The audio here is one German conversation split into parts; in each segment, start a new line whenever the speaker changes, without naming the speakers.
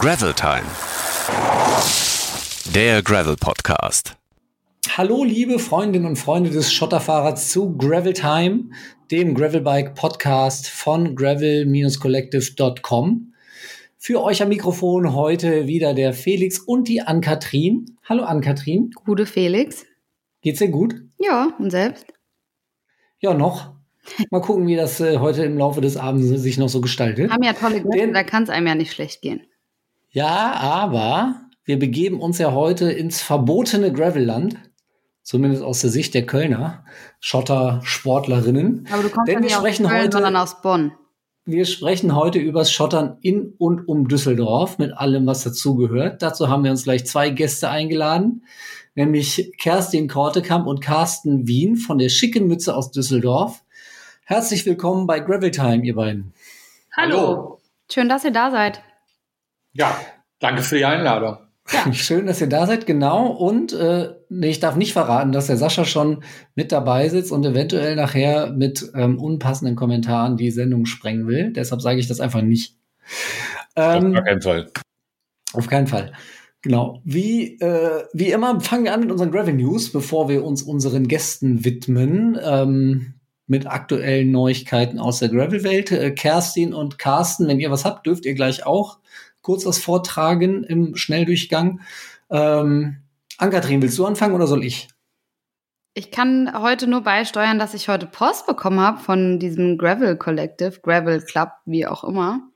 Gravel Time. Der Gravel Podcast.
Hallo, liebe Freundinnen und Freunde des Schotterfahrers zu Gravel Time, dem Gravelbike Podcast von gravel-collective.com. Für euch am Mikrofon heute wieder der Felix und die Ann-Kathrin. Hallo Ann-Kathrin.
Gute Felix.
Geht's dir gut?
Ja, und selbst?
Ja, noch. Mal gucken, wie das äh, heute im Laufe des Abends sich noch so gestaltet.
Haben ja tolle Gäste, da kann es einem ja nicht schlecht gehen.
Ja, aber wir begeben uns ja heute ins verbotene Gravelland. Zumindest aus der Sicht der Kölner Schotter-Sportlerinnen.
Aber du kommst
Denn
ja
wir
nicht aus
sprechen
Köln,
heute-
sondern aus Bonn.
Wir sprechen heute übers Schottern in und um Düsseldorf mit allem, was dazugehört. Dazu haben wir uns gleich zwei Gäste eingeladen, nämlich Kerstin Kortekamp und Carsten Wien von der schicken Mütze aus Düsseldorf. Herzlich willkommen bei Gravel Time, ihr beiden.
Hallo.
Schön, dass ihr da seid.
Ja, danke für die Einladung.
Schön, dass ihr da seid, genau. Und äh, nee, ich darf nicht verraten, dass der Sascha schon mit dabei sitzt und eventuell nachher mit ähm, unpassenden Kommentaren die Sendung sprengen will. Deshalb sage ich das einfach nicht. Ähm,
Auf keinen Fall.
Auf keinen Fall. Genau. Wie, äh, wie immer fangen wir an mit unseren Gravel News, bevor wir uns unseren Gästen widmen. Ähm, mit aktuellen Neuigkeiten aus der Gravel-Welt. Äh, Kerstin und Carsten, wenn ihr was habt, dürft ihr gleich auch kurz was vortragen im Schnelldurchgang. Ähm, Ankatrin, willst du anfangen oder soll ich?
Ich kann heute nur beisteuern, dass ich heute Post bekommen habe von diesem Gravel Collective, Gravel Club, wie auch immer.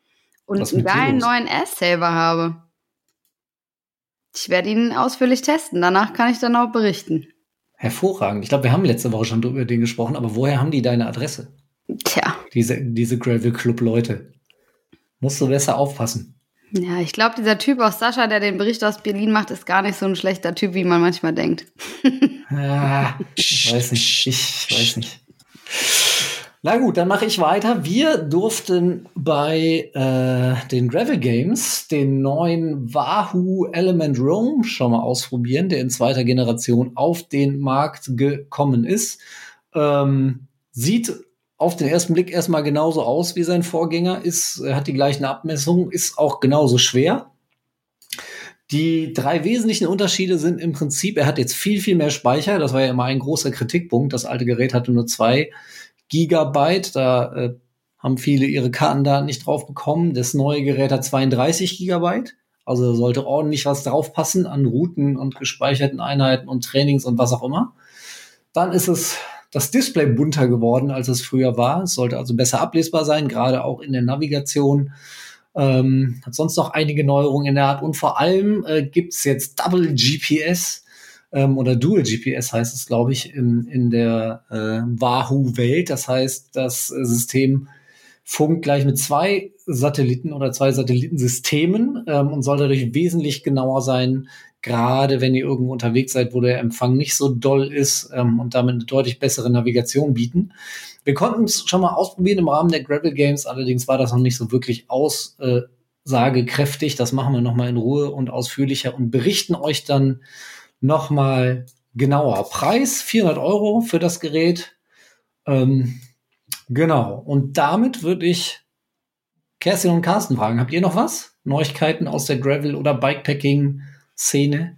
Und einen geilen neuen Ass-Saver habe. Ich werde ihn ausführlich testen. Danach kann ich dann auch berichten.
Hervorragend. Ich glaube, wir haben letzte Woche schon über den gesprochen, aber woher haben die deine Adresse?
Tja,
Diese, diese Gravel Club Leute. Musst du besser aufpassen.
Ja, ich glaube, dieser Typ aus Sascha, der den Bericht aus Berlin macht, ist gar nicht so ein schlechter Typ, wie man manchmal denkt.
Ah, ich weiß nicht. Ich weiß nicht. Na gut, dann mache ich weiter. Wir durften bei äh, den Gravel Games den neuen Wahoo Element Roam schon mal ausprobieren, der in zweiter Generation auf den Markt gekommen ist. Ähm, sieht auf den ersten Blick erstmal genauso aus wie sein Vorgänger, ist, er hat die gleichen Abmessungen, ist auch genauso schwer. Die drei wesentlichen Unterschiede sind im Prinzip, er hat jetzt viel, viel mehr Speicher. Das war ja immer ein großer Kritikpunkt. Das alte Gerät hatte nur zwei Gigabyte. Da äh, haben viele ihre Kartendaten nicht drauf bekommen. Das neue Gerät hat 32 Gigabyte. Also sollte ordentlich was draufpassen an Routen und gespeicherten Einheiten und Trainings und was auch immer. Dann ist es das Display bunter geworden, als es früher war. Es sollte also besser ablesbar sein, gerade auch in der Navigation. Ähm, hat sonst noch einige Neuerungen in der Art und vor allem äh, gibt's jetzt Double GPS ähm, oder Dual GPS heißt es, glaube ich, in, in der äh, Wahoo-Welt. Das heißt, das äh, System funkt gleich mit zwei Satelliten oder zwei Satellitensystemen ähm, und soll dadurch wesentlich genauer sein, gerade wenn ihr irgendwo unterwegs seid, wo der Empfang nicht so doll ist ähm, und damit eine deutlich bessere Navigation bieten. Wir konnten es schon mal ausprobieren im Rahmen der Gravel Games, allerdings war das noch nicht so wirklich aussagekräftig. Das machen wir noch mal in Ruhe und ausführlicher und berichten euch dann noch mal genauer. Preis 400 Euro für das Gerät. Ähm, genau. Und damit würde ich Kerstin und Carsten fragen. Habt ihr noch was? Neuigkeiten aus der Gravel- oder Bikepacking-Szene?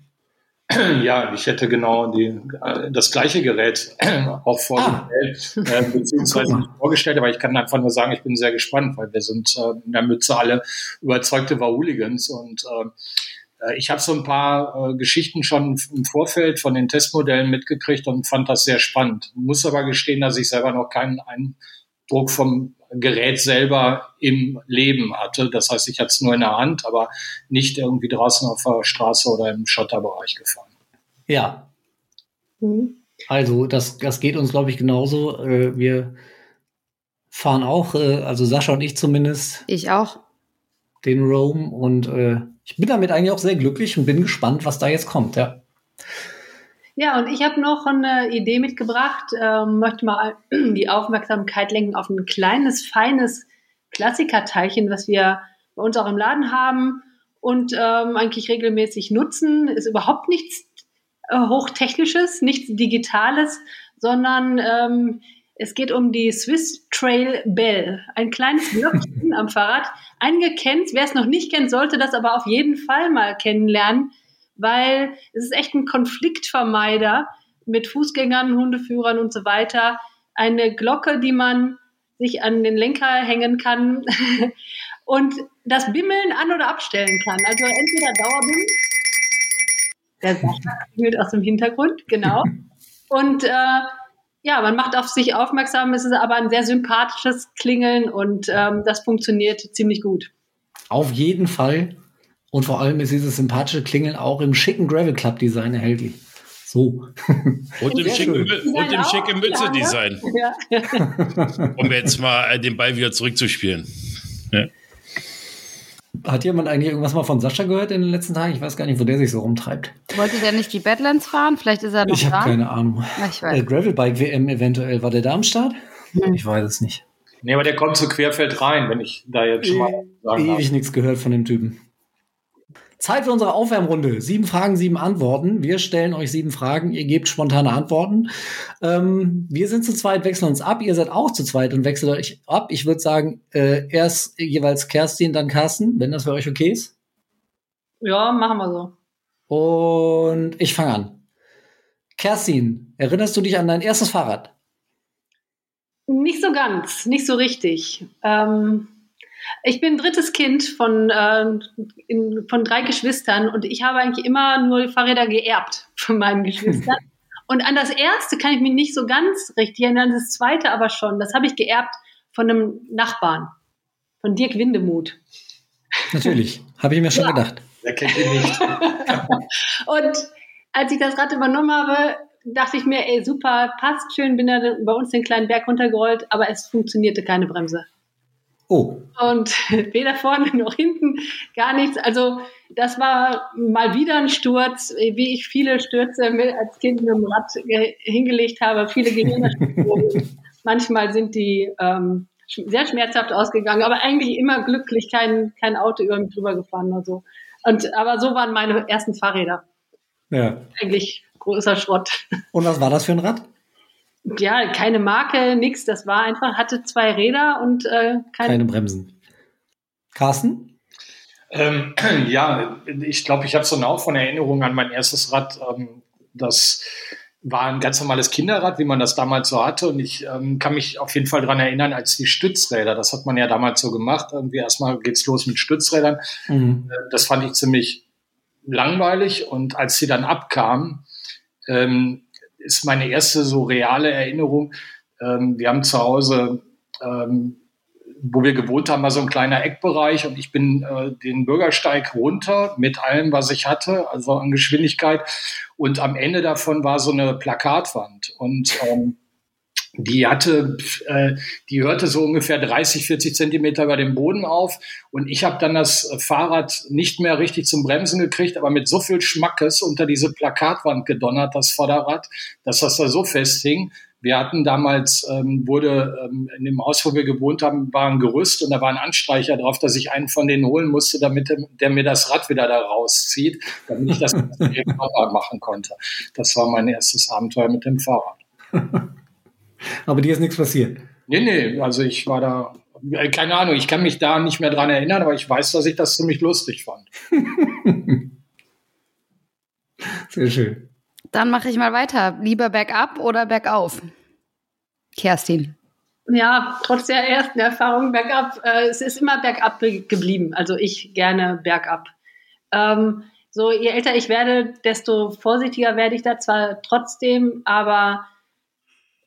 Ja, ich hätte genau die, äh, das gleiche Gerät auch vorgestellt, äh, beziehungsweise nicht vorgestellt, aber ich kann einfach nur sagen, ich bin sehr gespannt, weil wir sind äh, in der Mütze alle überzeugte War-Hooligans und äh, ich habe so ein paar äh, Geschichten schon im Vorfeld von den Testmodellen mitgekriegt und fand das sehr spannend. Muss aber gestehen, dass ich selber noch keinen Eindruck vom Gerät selber im Leben hatte. Das heißt, ich hatte es nur in der Hand, aber nicht irgendwie draußen auf der Straße oder im Schotterbereich gefahren.
Ja. Also, das, das geht uns, glaube ich, genauso. Äh, wir fahren auch, äh, also Sascha und ich zumindest,
Ich auch.
den Roam und äh, ich bin damit eigentlich auch sehr glücklich und bin gespannt, was da jetzt kommt, ja.
Ja, und ich habe noch eine Idee mitgebracht, ähm, möchte mal die Aufmerksamkeit lenken auf ein kleines, feines Klassikerteilchen, was wir bei uns auch im Laden haben und ähm, eigentlich regelmäßig nutzen. Ist überhaupt nichts äh, Hochtechnisches, nichts Digitales, sondern ähm, Es geht um die Swiss Trail Bell, ein kleines Glöckchen am Fahrrad. Einige kennen es, wer es noch nicht kennt, sollte das aber auf jeden Fall mal kennenlernen, weil es ist echt ein Konfliktvermeider mit Fußgängern, Hundeführern und so weiter. Eine Glocke, die man sich an den Lenker hängen kann und das Bimmeln an- oder abstellen kann. Also entweder Dauerbimmeln, der Sascha klingelt aus dem Hintergrund, genau. Und äh, ja, man macht auf sich aufmerksam, es ist aber ein sehr sympathisches Klingeln und ähm, das funktioniert ziemlich gut.
Auf jeden Fall. Und vor allem ist dieses sympathische Klingeln auch im schicken Gravel Club Design erhältlich. So.
Und im schicken, und im schicken Mütze-Design.
Ja.
Um jetzt mal äh, den Ball wieder zurückzuspielen. Ja.
Hat jemand eigentlich irgendwas mal von Sascha gehört in den letzten Tagen? Ich weiß gar nicht, wo der sich so rumtreibt.
Wollte der nicht die Badlands fahren? Vielleicht ist er noch
Ich habe keine Ahnung.
Na, ich weiß.
Äh, Gravelbike WM eventuell. War der da am Start?
Hm.
Ich weiß es nicht.
Nee, aber der kommt zu Querfeld rein, wenn ich da jetzt schon mal sagen darf.
Ewig nichts gehört von dem Typen. Zeit für unsere Aufwärmrunde. Sieben Fragen, sieben Antworten. Wir stellen euch sieben Fragen. Ihr gebt spontane Antworten. Ähm, wir sind zu zweit, wechseln uns ab. Ihr seid auch zu zweit und wechselt euch ab. Ich würde sagen, äh, erst jeweils Kerstin, dann Carsten, wenn das für euch okay ist.
ja, machen wir so.
Und ich fange an. Kerstin, erinnerst du dich an dein erstes Fahrrad?
Nicht so ganz, nicht so richtig. Ähm, ich bin drittes Kind von, äh, in, von drei Geschwistern und ich habe eigentlich immer nur Fahrräder geerbt von meinen Geschwistern. und an das erste kann ich mich nicht so ganz richtig erinnern, das zweite aber schon. Das habe ich geerbt von einem Nachbarn, von Dirk Windemuth.
Natürlich, habe ich mir schon
Ja.
gedacht.
Der kennt ihn nicht.
Und als ich das Rad übernommen habe, dachte ich mir, ey, super, passt schön, bin da bei uns den kleinen Berg runtergerollt, aber es funktionierte keine Bremse.
Oh,
Und weder vorne noch hinten gar nichts. Also das war mal wieder ein Sturz, wie ich viele Stürze als Kind mit dem Rad ge- hingelegt habe, viele Gehirnerschütterungen. Manchmal sind die ähm, sehr schmerzhaft ausgegangen, aber eigentlich immer glücklich, kein, kein Auto über mich drüber gefahren oder so. Und, aber so waren meine ersten Fahrräder.
ja.
Eigentlich großer Schrott.
Und was war das für ein Rad?
Ja, keine Marke, nix. Das war einfach, hatte zwei Räder und äh, keine,
Keine Bremsen. Carsten?
Ähm, ja, ich glaube, ich habe so eine auch von Erinnerung an mein erstes Rad. Ähm, das war ein ganz normales Kinderrad, wie man das damals so hatte. Und ich ähm, kann mich auf jeden Fall daran erinnern, als die Stützräder, das hat man ja damals so gemacht. Irgendwie erstmal geht's los mit Stützrädern.
Mhm.
Äh, Das fand ich ziemlich langweilig. Und als sie dann abkamen, ähm, ist meine erste so reale Erinnerung. Ähm, wir haben zu Hause, ähm, wo wir gewohnt haben, mal so ein kleiner Eckbereich und ich bin äh, den Bürgersteig runter mit allem, was ich hatte, also an Geschwindigkeit. Und am Ende davon war so eine Plakatwand und ähm, die hatte, äh, die hörte so ungefähr 30, 40 Zentimeter über dem Boden auf. Und ich habe dann das Fahrrad nicht mehr richtig zum Bremsen gekriegt, aber mit so viel Schmackes unter diese Plakatwand gedonnert, das Vorderrad, dass das da so festhing. Wir hatten damals, ähm, wurde ähm, in dem Haus, wo wir gewohnt haben, war ein Gerüst und da war ein Anstreicher drauf, dass ich einen von denen holen musste, damit der, der mir das Rad wieder da rauszieht, damit ich das Fahrrad machen konnte. Das war mein erstes Abenteuer mit dem Fahrrad.
Aber dir ist nichts passiert.
Nee, nee, also ich war da, äh, keine Ahnung, ich kann mich da nicht mehr dran erinnern, aber ich weiß, dass ich das ziemlich lustig fand.
Sehr schön.
Dann mache ich mal weiter. Lieber bergab oder bergauf? Kerstin.
Ja, trotz der ersten Erfahrung bergab, äh, es ist immer bergab ge- geblieben. Also ich gerne bergab. Ähm, so, je älter ich werde, desto vorsichtiger werde ich da zwar trotzdem, aber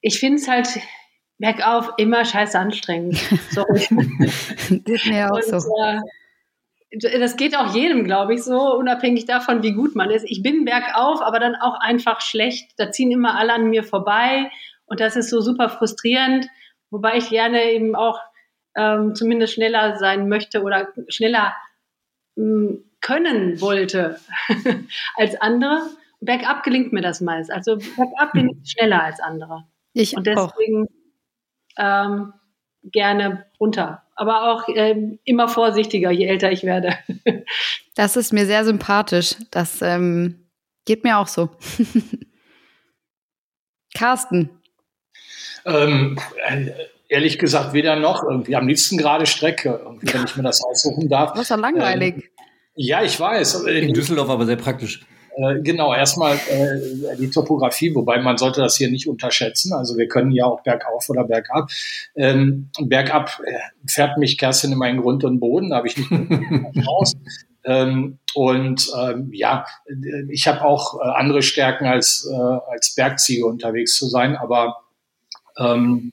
ich finde es halt bergauf immer scheiße anstrengend. Sorry.
Geht mir auch
Und,
so.
äh, das geht auch jedem, glaube ich, so, unabhängig davon, wie gut man ist. Ich bin bergauf, aber dann auch einfach schlecht. Da ziehen immer alle an mir vorbei und das ist so super frustrierend, wobei ich gerne eben auch ähm, zumindest schneller sein möchte oder schneller mh, können wollte als andere. Bergab gelingt mir das meist. Also bergab bin ich schneller als andere.
Ich
Und
auch.
deswegen ähm, gerne runter. Aber auch ähm, immer vorsichtiger, je älter ich werde.
Das ist mir sehr sympathisch. Das ähm, geht mir auch so. Carsten.
Ähm, äh, ehrlich gesagt, weder noch. Irgendwie am liebsten gerade Strecke, wenn ich mir das aussuchen darf.
Das ist ja langweilig. Ähm,
ja, ich weiß.
In Düsseldorf aber sehr praktisch.
Äh, genau, erstmal äh, die Topografie, wobei man sollte das hier nicht unterschätzen. Also wir können ja auch bergauf oder bergab. Ähm, bergab äh, fährt mich Kerstin immer in Grund und Boden, da habe ich nicht raus. Ähm, und ähm, ja, ich habe auch äh, andere Stärken als, äh, als Bergziege unterwegs zu sein, aber ähm,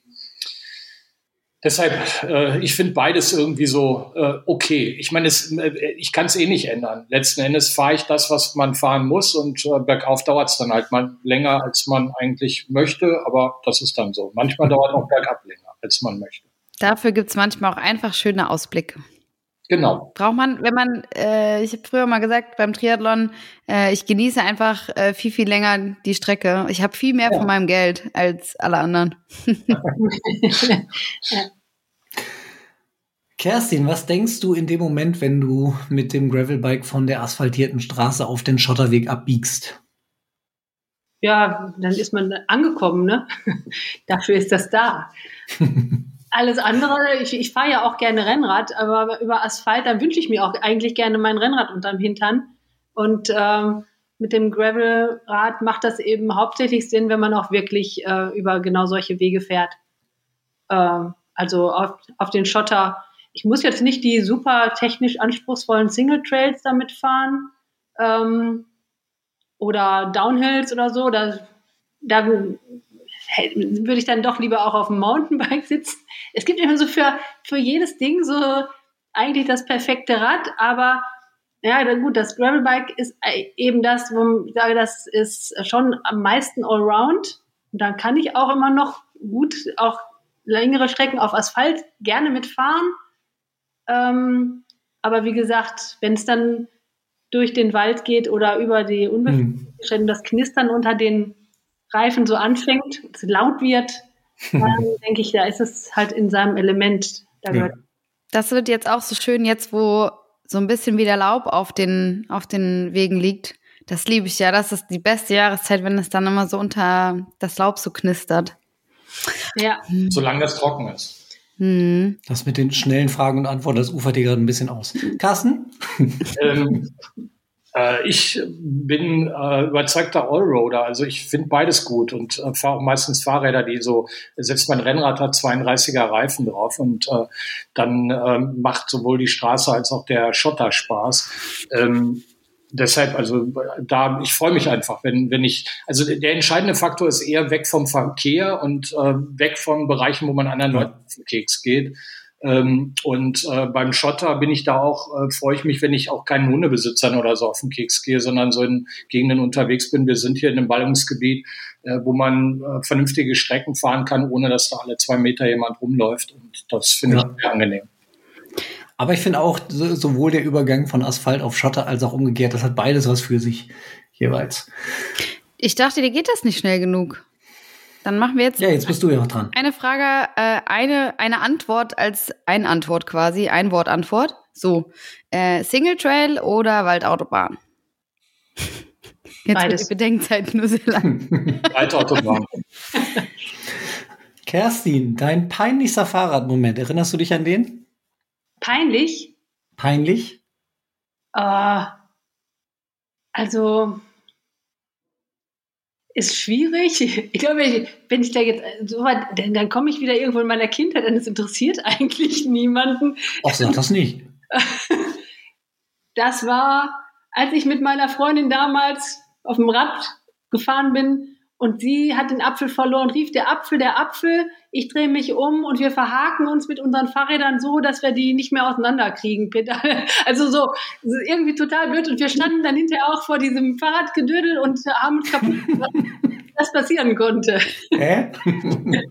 deshalb, äh, ich finde beides irgendwie so äh, okay. Ich meine, äh, ich kann es eh nicht ändern. Letzten Endes fahre ich das, was man fahren muss und äh, bergauf dauert es dann halt mal länger, als man eigentlich möchte, aber das ist dann so. Manchmal dauert auch bergab länger, als man möchte.
Dafür gibt es manchmal auch einfach schöne Ausblicke.
Genau.
Braucht man, wenn man, äh, ich habe früher mal gesagt beim Triathlon, äh, ich genieße einfach äh, viel, viel länger die Strecke. Ich habe viel mehr ja. von meinem Geld als alle anderen.
Kerstin, was denkst du in dem Moment, wenn du mit dem Gravelbike von der asphaltierten Straße auf den Schotterweg abbiegst?
Ja, dann ist man angekommen, ne? Dafür ist das da. alles andere, ich, ich fahre ja auch gerne Rennrad, aber über Asphalt, dann wünsche ich mir auch eigentlich gerne mein Rennrad unterm Hintern. Und ähm, mit dem Gravelrad macht das eben hauptsächlich Sinn, wenn man auch wirklich äh, über genau solche Wege fährt. Ähm, also auf, auf den Schotter. Ich muss jetzt nicht die super technisch anspruchsvollen Single Trails damit fahren ähm, oder Downhills oder so. Da, da würde ich dann doch lieber auch auf dem Mountainbike sitzen. Es gibt immer so für, für jedes Ding so eigentlich das perfekte Rad, aber ja, gut, das Gravelbike ist eben das, wo ich sage, das ist schon am meisten Allround. Und dann kann ich auch immer noch gut auch längere Strecken auf Asphalt gerne mitfahren. Ähm, aber wie gesagt, wenn es dann durch den Wald geht oder über die unbefestigten hm. das Knistern unter den Reifen so anfängt, es laut wird, dann denke ich, da ist es halt in seinem Element. Da ja.
Das wird jetzt auch so schön, jetzt wo so ein bisschen wieder Laub auf den, auf den Wegen liegt. Das liebe ich ja. Das ist die beste Jahreszeit, wenn es dann immer so unter das Laub so knistert.
Ja. Solange es trocken ist.
Hm. Das mit den schnellen Fragen und Antworten, das ufert dir gerade ein bisschen aus. Carsten? ähm,
äh, ich bin äh, überzeugter Allroader, also ich finde beides gut und äh, fahre auch meistens Fahrräder, die so, selbst mein Rennrad hat 32er Reifen drauf und äh, dann äh, macht sowohl die Straße als auch der Schotter Spaß. Ähm, deshalb, also da, ich freue mich einfach, wenn, wenn ich, also der entscheidende Faktor ist eher weg vom Verkehr und äh, weg von Bereichen, wo man anderen Leuten auf den Keks geht. Ähm, und äh, beim Schotter bin ich da auch, äh, freue ich mich, wenn ich auch keinen Hundebesitzern oder so auf den Keks gehe, sondern so in Gegenden unterwegs bin. Wir sind hier in einem Ballungsgebiet, äh, wo man äh, vernünftige Strecken fahren kann, ohne dass da alle zwei Meter jemand rumläuft. Und das finde ja. ich sehr angenehm.
Aber ich finde auch sowohl der Übergang von Asphalt auf Schotter als auch umgekehrt, das hat beides was für sich jeweils.
Ich dachte, dir geht das nicht schnell genug. Dann machen wir jetzt.
Ja, jetzt bist du ja noch dran.
Eine Frage, äh, eine, eine Antwort als ein Antwort quasi, ein Wort Antwort. So, äh, Single Trail oder Waldautobahn? Jetzt Beides. wird die Bedenkzeit nur sehr lang.
Waldautobahn.
Kerstin, dein peinlichster Fahrradmoment, erinnerst du dich an den?
Peinlich?
Peinlich?
Uh, also, ist schwierig. Ich glaube, wenn ich da jetzt so weit, dann, dann komme ich wieder irgendwo in meiner Kindheit, denn es interessiert eigentlich niemanden.
Ach, sag das nicht.
Das war, als ich mit meiner Freundin damals auf dem Rad gefahren bin und sie hat den Apfel verloren, rief der Apfel, der Apfel. Ich drehe mich um und wir verhaken uns mit unseren Fahrrädern so, dass wir die nicht mehr auseinanderkriegen. Also so irgendwie total blöd. Und wir standen dann hinterher auch vor diesem Fahrradgedödel und haben uns kaputt gemacht, was passieren konnte.
Hä?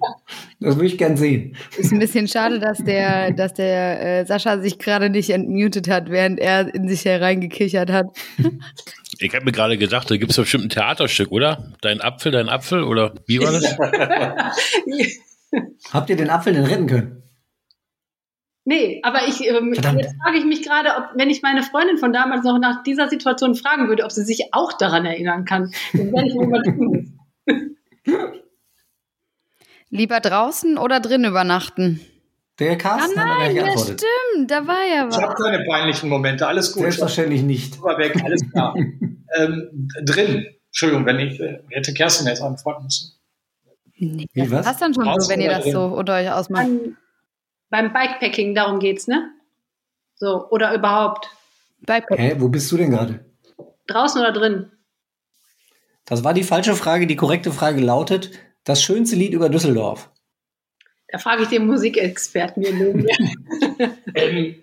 Das würde ich gern sehen.
Ist ein bisschen schade, dass der, dass der äh, Sascha sich gerade nicht entmutet hat, während er in sich hereingekichert hat.
Ich habe mir gerade gedacht, da gibt es bestimmt ein Theaterstück, oder? Dein Apfel, dein Apfel, oder wie war das?
Habt ihr den Apfel denn retten können?
Nee, aber ich, ähm, jetzt frage ich mich gerade, ob, wenn ich meine Freundin von damals noch nach dieser Situation fragen würde, ob sie sich auch daran erinnern kann. Dann werde ich mal tun.
Lieber draußen oder drin übernachten?
Der Carsten
ah, nein,
hat
ja, stimmt, da war ja was.
Ich habe keine peinlichen Momente, alles gut.
Selbstverständlich nicht.
War weg, alles klar. ähm, drin. Entschuldigung, wenn ich äh, hätte Kerstin jetzt antworten müssen.
Nee, das was? passt dann schon so, wenn ihr das drin? so unter euch ausmacht. Beim,
beim Bikepacking, darum geht's, ne? So, oder überhaupt.
Hä, wo bist du denn gerade?
Draußen oder drin?
Das war die falsche Frage. Die korrekte Frage lautet: Das schönste Lied über Düsseldorf.
Da frage ich den Musikexperten hier neben mir.
ähm,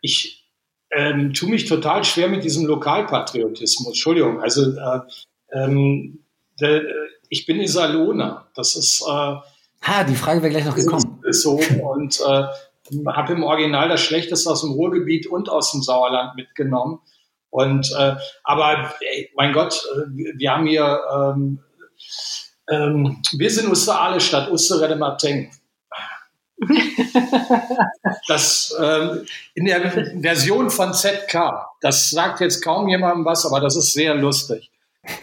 ich ähm, tue mich total schwer mit diesem Lokalpatriotismus. Entschuldigung, also äh, ähm, der, ich bin Iserlohner. Das ist. Äh,
ah, die Frage wäre gleich noch gekommen.
So und äh, habe im Original das Schlechteste aus dem Ruhrgebiet und aus dem Sauerland mitgenommen. Und äh, aber ey, mein Gott, äh, wir haben hier ähm, ähm, wir sind Osterale statt Osterrede Marteng. Das ähm, in der Version von ZK, das sagt jetzt kaum jemandem was, aber das ist sehr lustig.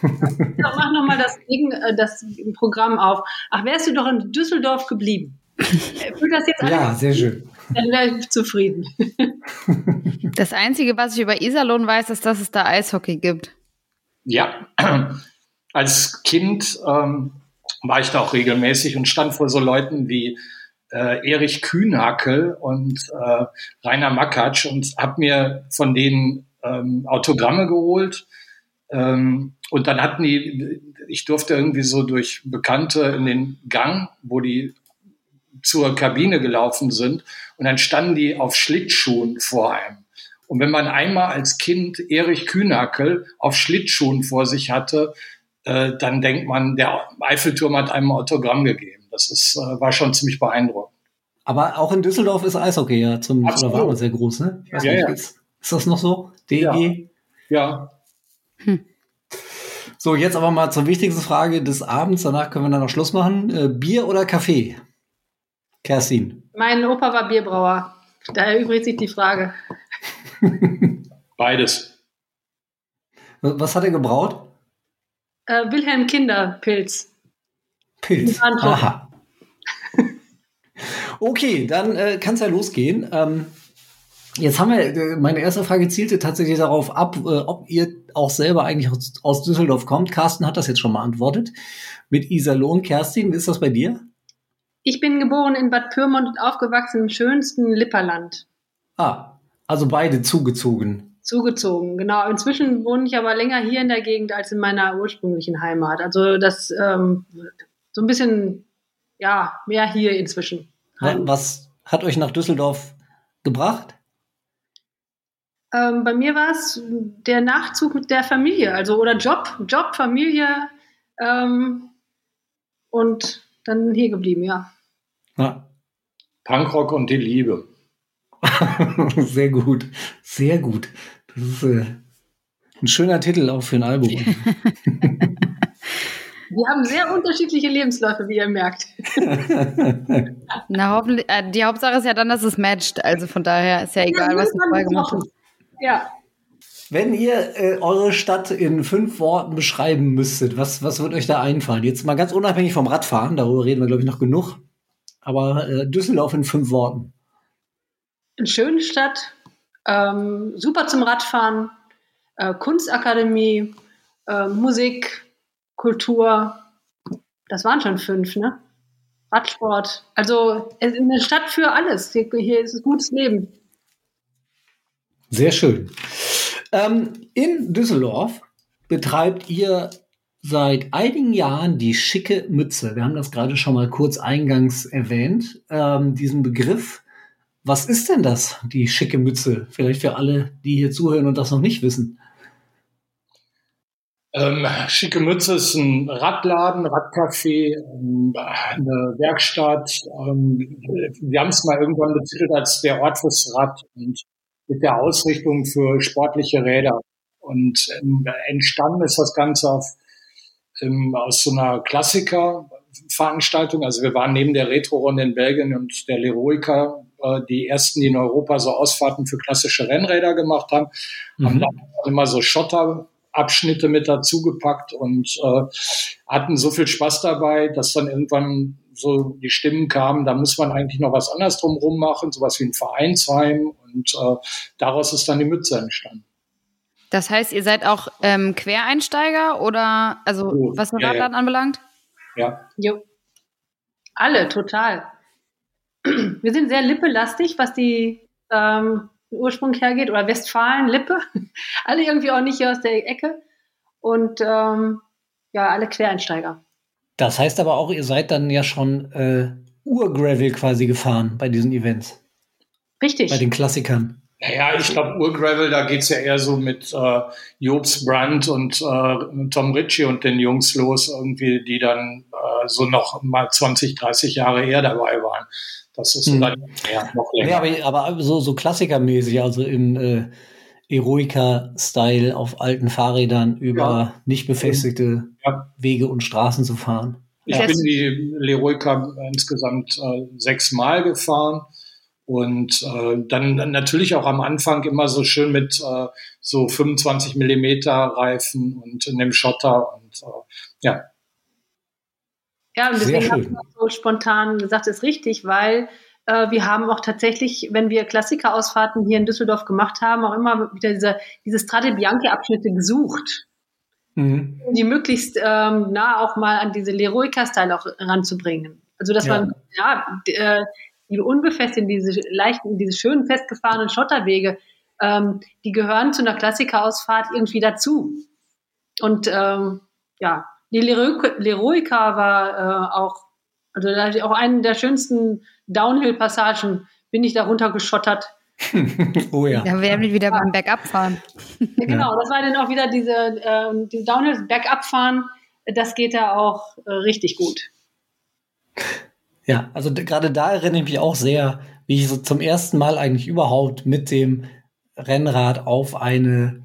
Mach nochmal das, äh, das Programm auf. Ach, wärst du doch in Düsseldorf geblieben?
Fühlt das jetzt ja, sehr schön.
Dann wäre ich zufrieden.
Das Einzige, was ich über Iserlohn weiß, ist, dass es da Eishockey gibt.
Ja, als Kind ähm, war ich da auch regelmäßig und stand vor so Leuten wie äh, Erich Kühnhackel und äh, Rainer Makatsch und habe mir von denen ähm, Autogramme geholt. Ähm, und dann hatten die, ich durfte irgendwie so durch Bekannte in den Gang, wo die zur Kabine gelaufen sind. Und dann standen die auf Schlittschuhen vor einem. Und wenn man einmal als Kind Erich Kühnackel auf Schlittschuhen vor sich hatte, äh, dann denkt man, der Eiffelturm hat einem Autogramm gegeben. Das ist, äh, war schon ziemlich beeindruckend.
Aber auch in Düsseldorf ist Eishockey ja zum oder war sehr groß, ne?
Ja, ja.
Ist, ist, das noch so? DEG?
Ja. ja. Hm.
So, jetzt aber mal zur wichtigsten Frage des Abends. Danach können wir dann noch Schluss machen. Äh, Bier oder Kaffee? Kerstin.
Mein Opa war Bierbrauer. Daher übrigens sich die Frage.
Beides.
Was hat er gebraut?
Äh, Wilhelm Kinder Pilz.
Pilz. Aha. okay, dann äh, kann es ja losgehen. Ähm, jetzt haben wir, äh, meine erste Frage zielte tatsächlich darauf ab, äh, ob ihr auch selber eigentlich aus, aus Düsseldorf kommt. Carsten hat das jetzt schon beantwortet. Mit Iserlohn. Kerstin, wie ist das bei dir?
Ich bin geboren in Bad Pyrmont und aufgewachsen im schönsten Lipperland.
Ah, also beide zugezogen.
Zugezogen, genau. Inzwischen wohne ich aber länger hier in der Gegend als in meiner ursprünglichen Heimat. Also das ähm, so ein bisschen, ja, mehr hier inzwischen.
Was hat euch nach Düsseldorf gebracht?
Ähm, bei mir war es der Nachzug mit der Familie, also oder Job, Job, Familie ähm, und dann hier geblieben, ja.
ja.
Punkrock und die Liebe.
sehr gut, sehr gut. Das ist äh, ein schöner Titel auch für ein Album.
Wir haben sehr unterschiedliche Lebensläufe, wie ihr merkt.
Na, hoffentlich, äh, die Hauptsache ist ja dann, dass es matcht. Also von daher ist ja egal, ja, was du vorher gemacht hast.
Ja.
Wenn ihr äh, eure Stadt in fünf Worten beschreiben müsstet, was, was wird euch da einfallen? Jetzt mal ganz unabhängig vom Radfahren, darüber reden wir, glaube ich, noch genug. Aber äh, Düsseldorf in fünf Worten.
Eine schöne Stadt, ähm, super zum Radfahren, äh, Kunstakademie, äh, Musik, Kultur. Das waren schon fünf, ne? Radsport. Also eine Stadt für alles. Hier, hier ist ein gutes Leben.
Sehr schön. Ähm, in Düsseldorf betreibt ihr seit einigen Jahren die schicke Mütze. Wir haben das gerade schon mal kurz eingangs erwähnt, ähm, diesen Begriff. Was ist denn das, die schicke Mütze? Vielleicht für alle, die hier zuhören und das noch nicht wissen.
Ähm, schicke Mütze ist ein Radladen, Radcafé, ähm, eine Werkstatt. Ähm, wir haben es mal irgendwann betitelt als der Ort fürs Rad. Und mit der Ausrichtung für sportliche Räder. Und ähm, entstanden ist das Ganze auf, ähm, aus so einer Klassiker-Veranstaltung. Also wir waren neben der Retro-Runde in Belgien und der Leroica äh, die ersten, die in Europa so Ausfahrten für klassische Rennräder gemacht haben. Mhm. Haben dann immer so Schotterabschnitte mit dazugepackt und äh, hatten so viel Spaß dabei, dass dann irgendwann so die Stimmen kamen, da muss man eigentlich noch was anderes drumherum machen, sowas wie ein Vereinsheim und äh, daraus ist dann die Mütze entstanden.
Das heißt, ihr seid auch ähm, Quereinsteiger oder also oh, was den ja, Radladen ja. anbelangt?
Ja. Jo. Alle, total. Wir sind sehr lippelastig, was die ähm, Ursprung hergeht, oder Westfalen, Lippe. alle irgendwie auch nicht hier aus der Ecke. Und ähm, ja, alle Quereinsteiger.
Das heißt aber auch, ihr seid dann ja schon äh, Urgravel quasi gefahren bei diesen Events.
Richtig.
Bei den Klassikern.
Naja, ich glaube, Urgravel, da geht es ja eher so mit äh, Jobs Brandt und äh, Tom Ritchie und den Jungs los, irgendwie, die dann äh, so noch mal 20, 30 Jahre eher dabei waren. Das ist hm. dann ja, noch länger.
Ja, aber, aber so, so klassikermäßig, also im äh, Eroica-Style auf alten Fahrrädern über ja. nicht befestigte ja. Wege und Straßen zu fahren.
Ich ja. bin die Leroica insgesamt äh, sechsmal gefahren und äh, dann, dann natürlich auch am Anfang immer so schön mit äh, so 25 Millimeter Reifen und in dem Schotter und äh, ja.
Ja, und deswegen habe ich so spontan gesagt, ist richtig, weil äh, wir haben auch tatsächlich, wenn wir Klassikerausfahrten hier in Düsseldorf gemacht haben, auch immer wieder diese, diese Strade Bianchi-Abschnitte gesucht. Mhm. Die möglichst ähm, nah auch mal an diese Leroica-Style auch ranzubringen. Also, dass ja. man, ja, äh, die unbefestigten, diese leichten, diese schönen festgefahrenen Schotterwege, ähm, die gehören zu einer Klassikerausfahrt irgendwie dazu. Und ähm, ja, die Leroica war äh, auch, also da auch einen der schönsten Downhill-Passagen bin ich darunter geschottert.
oh ja. Da werden wir wieder ja. beim Backup fahren.
Ja, genau, das war dann auch wieder diese ähm, die Downhill Backup fahren. Das geht da auch äh, richtig gut.
Ja, also gerade da erinnere ich mich auch sehr, wie ich so zum ersten Mal eigentlich überhaupt mit dem Rennrad auf eine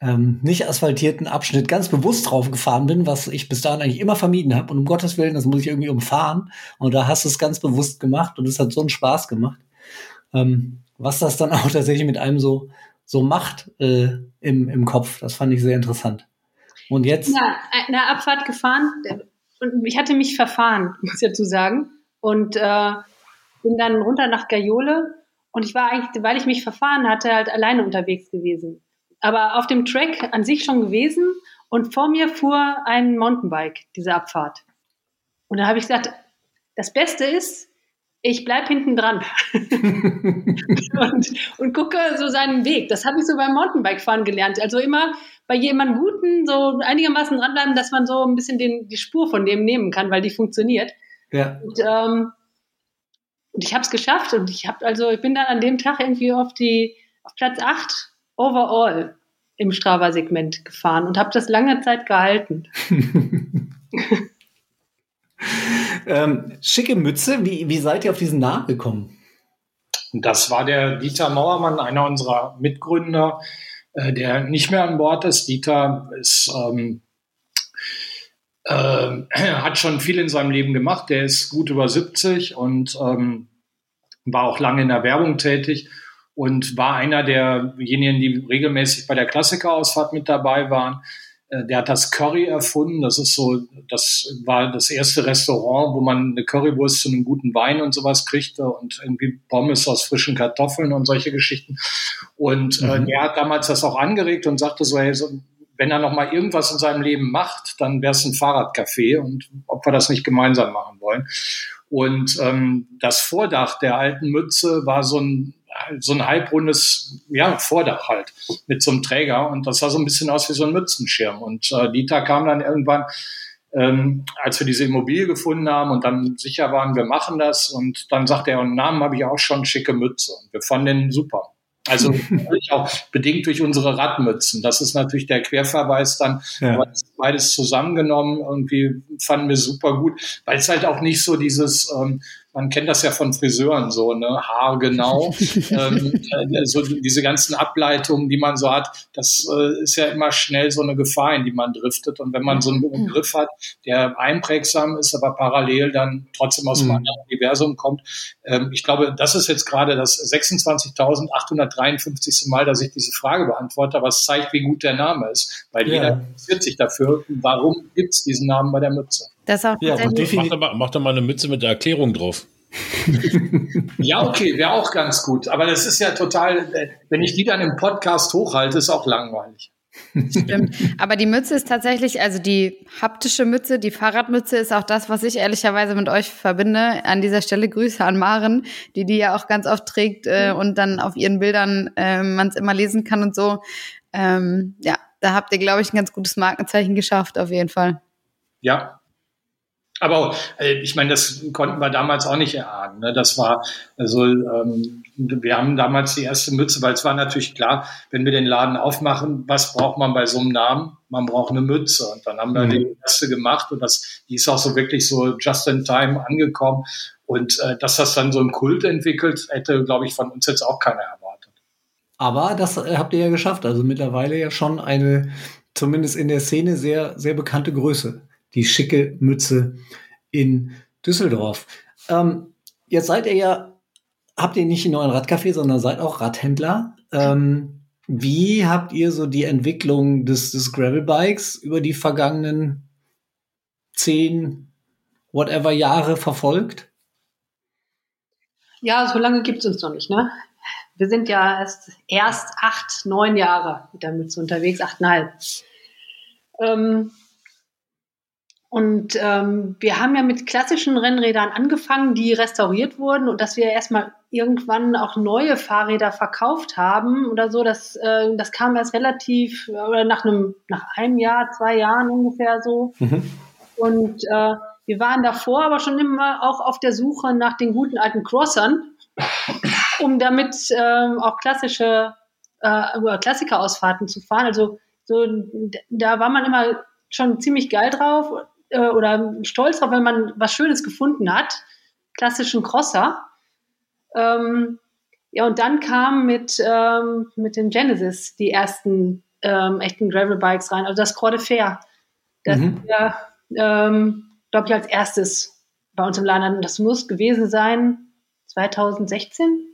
ähm, nicht asphaltierten Abschnitt ganz bewusst drauf gefahren bin, was ich bis dahin eigentlich immer vermieden habe. Und um Gottes Willen, das muss ich irgendwie umfahren. Und da hast du es ganz bewusst gemacht und es hat so einen Spaß gemacht. Ähm, was das dann auch tatsächlich mit einem so, so macht äh, im, im Kopf, das fand ich sehr interessant. Und jetzt?
Ja, eine Abfahrt gefahren und ich hatte mich verfahren, muss ich dazu sagen. Und äh, bin dann runter nach Gaiole und ich war eigentlich, weil ich mich verfahren hatte, halt alleine unterwegs gewesen aber auf dem Track an sich schon gewesen und vor mir fuhr ein Mountainbike, diese Abfahrt. Und da habe ich gesagt, das Beste ist, ich bleib hinten dran und, und gucke so seinen Weg. Das habe ich so beim Mountainbike-Fahren gelernt. Also immer bei jemandem Guten so einigermaßen dranbleiben, dass man so ein bisschen den, die Spur von dem nehmen kann, weil die funktioniert. Ja. Und, ähm, und ich habe es geschafft und ich habe also ich bin dann an dem Tag irgendwie auf die auf Platz 8 overall im Strava-Segment gefahren und habe das lange Zeit gehalten.
ähm, schicke Mütze, wie, wie seid ihr auf diesen Namen gekommen?
Das war der Dieter Mauermann, einer unserer Mitgründer, äh, der nicht mehr an Bord ist. Dieter ist, ähm, äh, hat schon viel in seinem Leben gemacht. Der ist gut über 70 und ähm, war auch lange in der Werbung tätig und war einer derjenigen, die regelmäßig bei der Klassikerausfahrt mit dabei waren. Äh, der hat das Curry erfunden. Das ist so, das war das erste Restaurant, wo man eine Currywurst zu einem guten Wein und sowas kriegte und irgendwie Pommes aus frischen Kartoffeln und solche Geschichten. Und äh, mhm. der hat damals das auch angeregt und sagte so, hey, so, wenn er noch mal irgendwas in seinem Leben macht, dann wäre es ein Fahrradcafé und ob wir das nicht gemeinsam machen wollen. Und ähm, das Vordach der alten Mütze war so ein so ein halbrundes ja, Vordach halt mit so einem Träger und das sah so ein bisschen aus wie so ein Mützenschirm. Und äh, Dieter kam dann irgendwann, ähm, als wir diese Immobilie gefunden haben und dann sicher waren, wir machen das und dann sagte er, einen Namen habe ich auch schon, schicke Mütze. Und wir fanden den super. Also auch bedingt durch unsere Radmützen. Das ist natürlich der Querverweis dann. Ja. beides zusammengenommen irgendwie fanden wir super gut, weil es halt auch nicht so dieses ähm, man kennt das ja von Friseuren so, ne, haargenau. ähm, äh, so diese ganzen Ableitungen, die man so hat, das äh, ist ja immer schnell so eine Gefahr, in die man driftet. Und wenn man so einen mhm. Begriff hat, der einprägsam ist, aber parallel dann trotzdem aus einem mhm. anderen Universum kommt, ähm, ich glaube, das ist jetzt gerade das 26.853. Mal, dass ich diese Frage beantworte, aber es zeigt, wie gut der Name ist, weil ja. jeder interessiert sich dafür, warum gibt es diesen Namen bei der Mütze.
Das auch
ja, mach, doch mal, mach doch mal eine Mütze mit der Erklärung drauf.
ja, okay, wäre auch ganz gut. Aber das ist ja total, wenn ich die dann im Podcast hochhalte, ist auch langweilig.
Stimmt. Aber die Mütze ist tatsächlich, also die haptische Mütze, die Fahrradmütze ist auch das, was ich ehrlicherweise mit euch verbinde. An dieser Stelle Grüße an Maren, die die ja auch ganz oft trägt äh, und dann auf ihren Bildern äh, man es immer lesen kann und so. Ähm, ja, da habt ihr, glaube ich, ein ganz gutes Markenzeichen geschafft, auf jeden Fall.
Ja, aber äh, ich meine, das konnten wir damals auch nicht erahnen. Ne? Das war also ähm, wir haben damals die erste Mütze, weil es war natürlich klar, wenn wir den Laden aufmachen, was braucht man bei so einem Namen? Man braucht eine Mütze. Und dann haben wir mhm. die erste gemacht und das, die ist auch so wirklich so just in time angekommen. Und äh, dass das dann so ein Kult entwickelt, hätte, glaube ich, von uns jetzt auch keiner erwartet.
Aber das äh, habt ihr ja geschafft. Also mittlerweile ja schon eine, zumindest in der Szene, sehr, sehr bekannte Größe. Die schicke Mütze in Düsseldorf. Ähm, jetzt seid ihr ja habt ihr nicht nur ein Radcafé, sondern seid auch Radhändler. Ähm, wie habt ihr so die Entwicklung des, des Gravelbikes über die vergangenen zehn, whatever Jahre verfolgt?
Ja, so lange gibt es uns noch nicht, ne? Wir sind ja erst, erst acht, neun Jahre mit der Mütze unterwegs, achteinhalb. Ähm, und ähm, wir haben ja mit klassischen Rennrädern angefangen, die restauriert wurden und dass wir erstmal irgendwann auch neue Fahrräder verkauft haben oder so, das, äh, das kam erst relativ, oder nach einem, nach einem Jahr, zwei Jahren ungefähr so. Mhm. Und äh, wir waren davor aber schon immer auch auf der Suche nach den guten alten Crossern, um damit äh, auch klassische äh, Klassikerausfahrten zu fahren. Also so, da war man immer schon ziemlich geil drauf äh, oder stolz drauf, wenn man was Schönes gefunden hat, klassischen Crosser. Ähm, ja, und dann kam mit, ähm, mit dem Genesis die ersten ähm, echten Gravel-Bikes rein, also das Croix de Fer. Das mhm. wir, ähm, glaube ich, als erstes bei uns im Laden. Das muss gewesen sein 2016?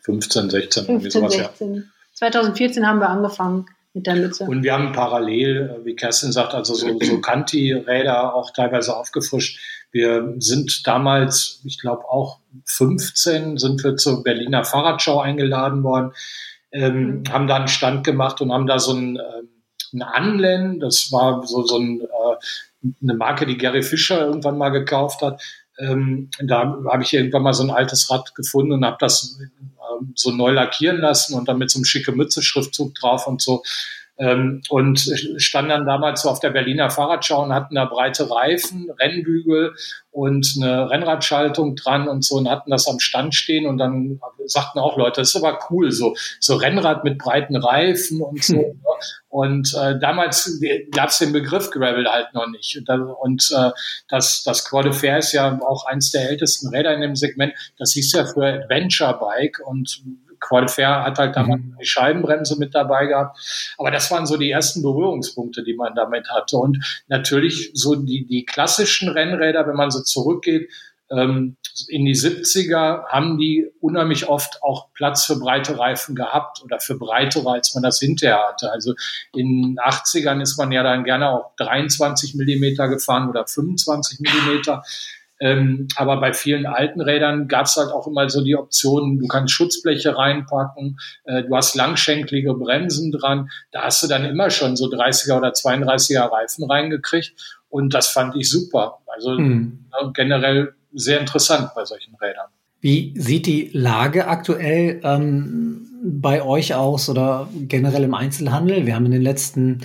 15, 16.
15, sowas, 16. Ja. 2014 haben wir angefangen mit der Mütze.
Und wir haben parallel, wie Kerstin sagt, also so, so Kanti-Räder auch teilweise aufgefrischt. Wir sind damals, ich glaube auch 15, sind wir zur Berliner Fahrradschau eingeladen worden, ähm, mhm. haben da einen Stand gemacht und haben da so ein, ähm, ein Anlen, das war so, so ein, äh, eine Marke, die Gary Fischer irgendwann mal gekauft hat. Ähm, da habe ich irgendwann mal so ein altes Rad gefunden und habe das so neu lackieren lassen und dann mit so einem schicke Mütze-Schriftzug drauf und so. Ähm, und stand dann damals so auf der Berliner Fahrradschau und hatten da breite Reifen, Rennbügel und eine Rennradschaltung dran und so und hatten das am Stand stehen und dann sagten auch Leute, das ist aber cool, so, so Rennrad mit breiten Reifen und so. Hm. Und äh, damals gab es den Begriff Gravel halt noch nicht. Und, und äh, das, das Quad Fair ist ja auch eins der ältesten Räder in dem Segment. Das hieß ja für Adventure Bike und Qualifair hat halt damals mhm. die Scheibenbremse mit dabei gehabt. Aber das waren so die ersten Berührungspunkte, die man damit hatte. Und natürlich so die, die klassischen Rennräder, wenn man so zurückgeht, ähm, in die 70er haben die unheimlich oft auch Platz für breite Reifen gehabt oder für breitere, als man das hinterher hatte. Also in den 80ern ist man ja dann gerne auch 23 Millimeter gefahren oder 25 Millimeter. Ähm, aber bei vielen alten Rädern gab es halt auch immer so die Option, du kannst Schutzbleche reinpacken, äh, du hast langschenklige Bremsen dran. Da hast du dann immer schon so 30er oder 32er Reifen reingekriegt. Und das fand ich super. Also hm. äh, generell sehr interessant bei solchen Rädern.
Wie sieht die Lage aktuell ähm, bei euch aus oder generell im Einzelhandel? Wir haben in den letzten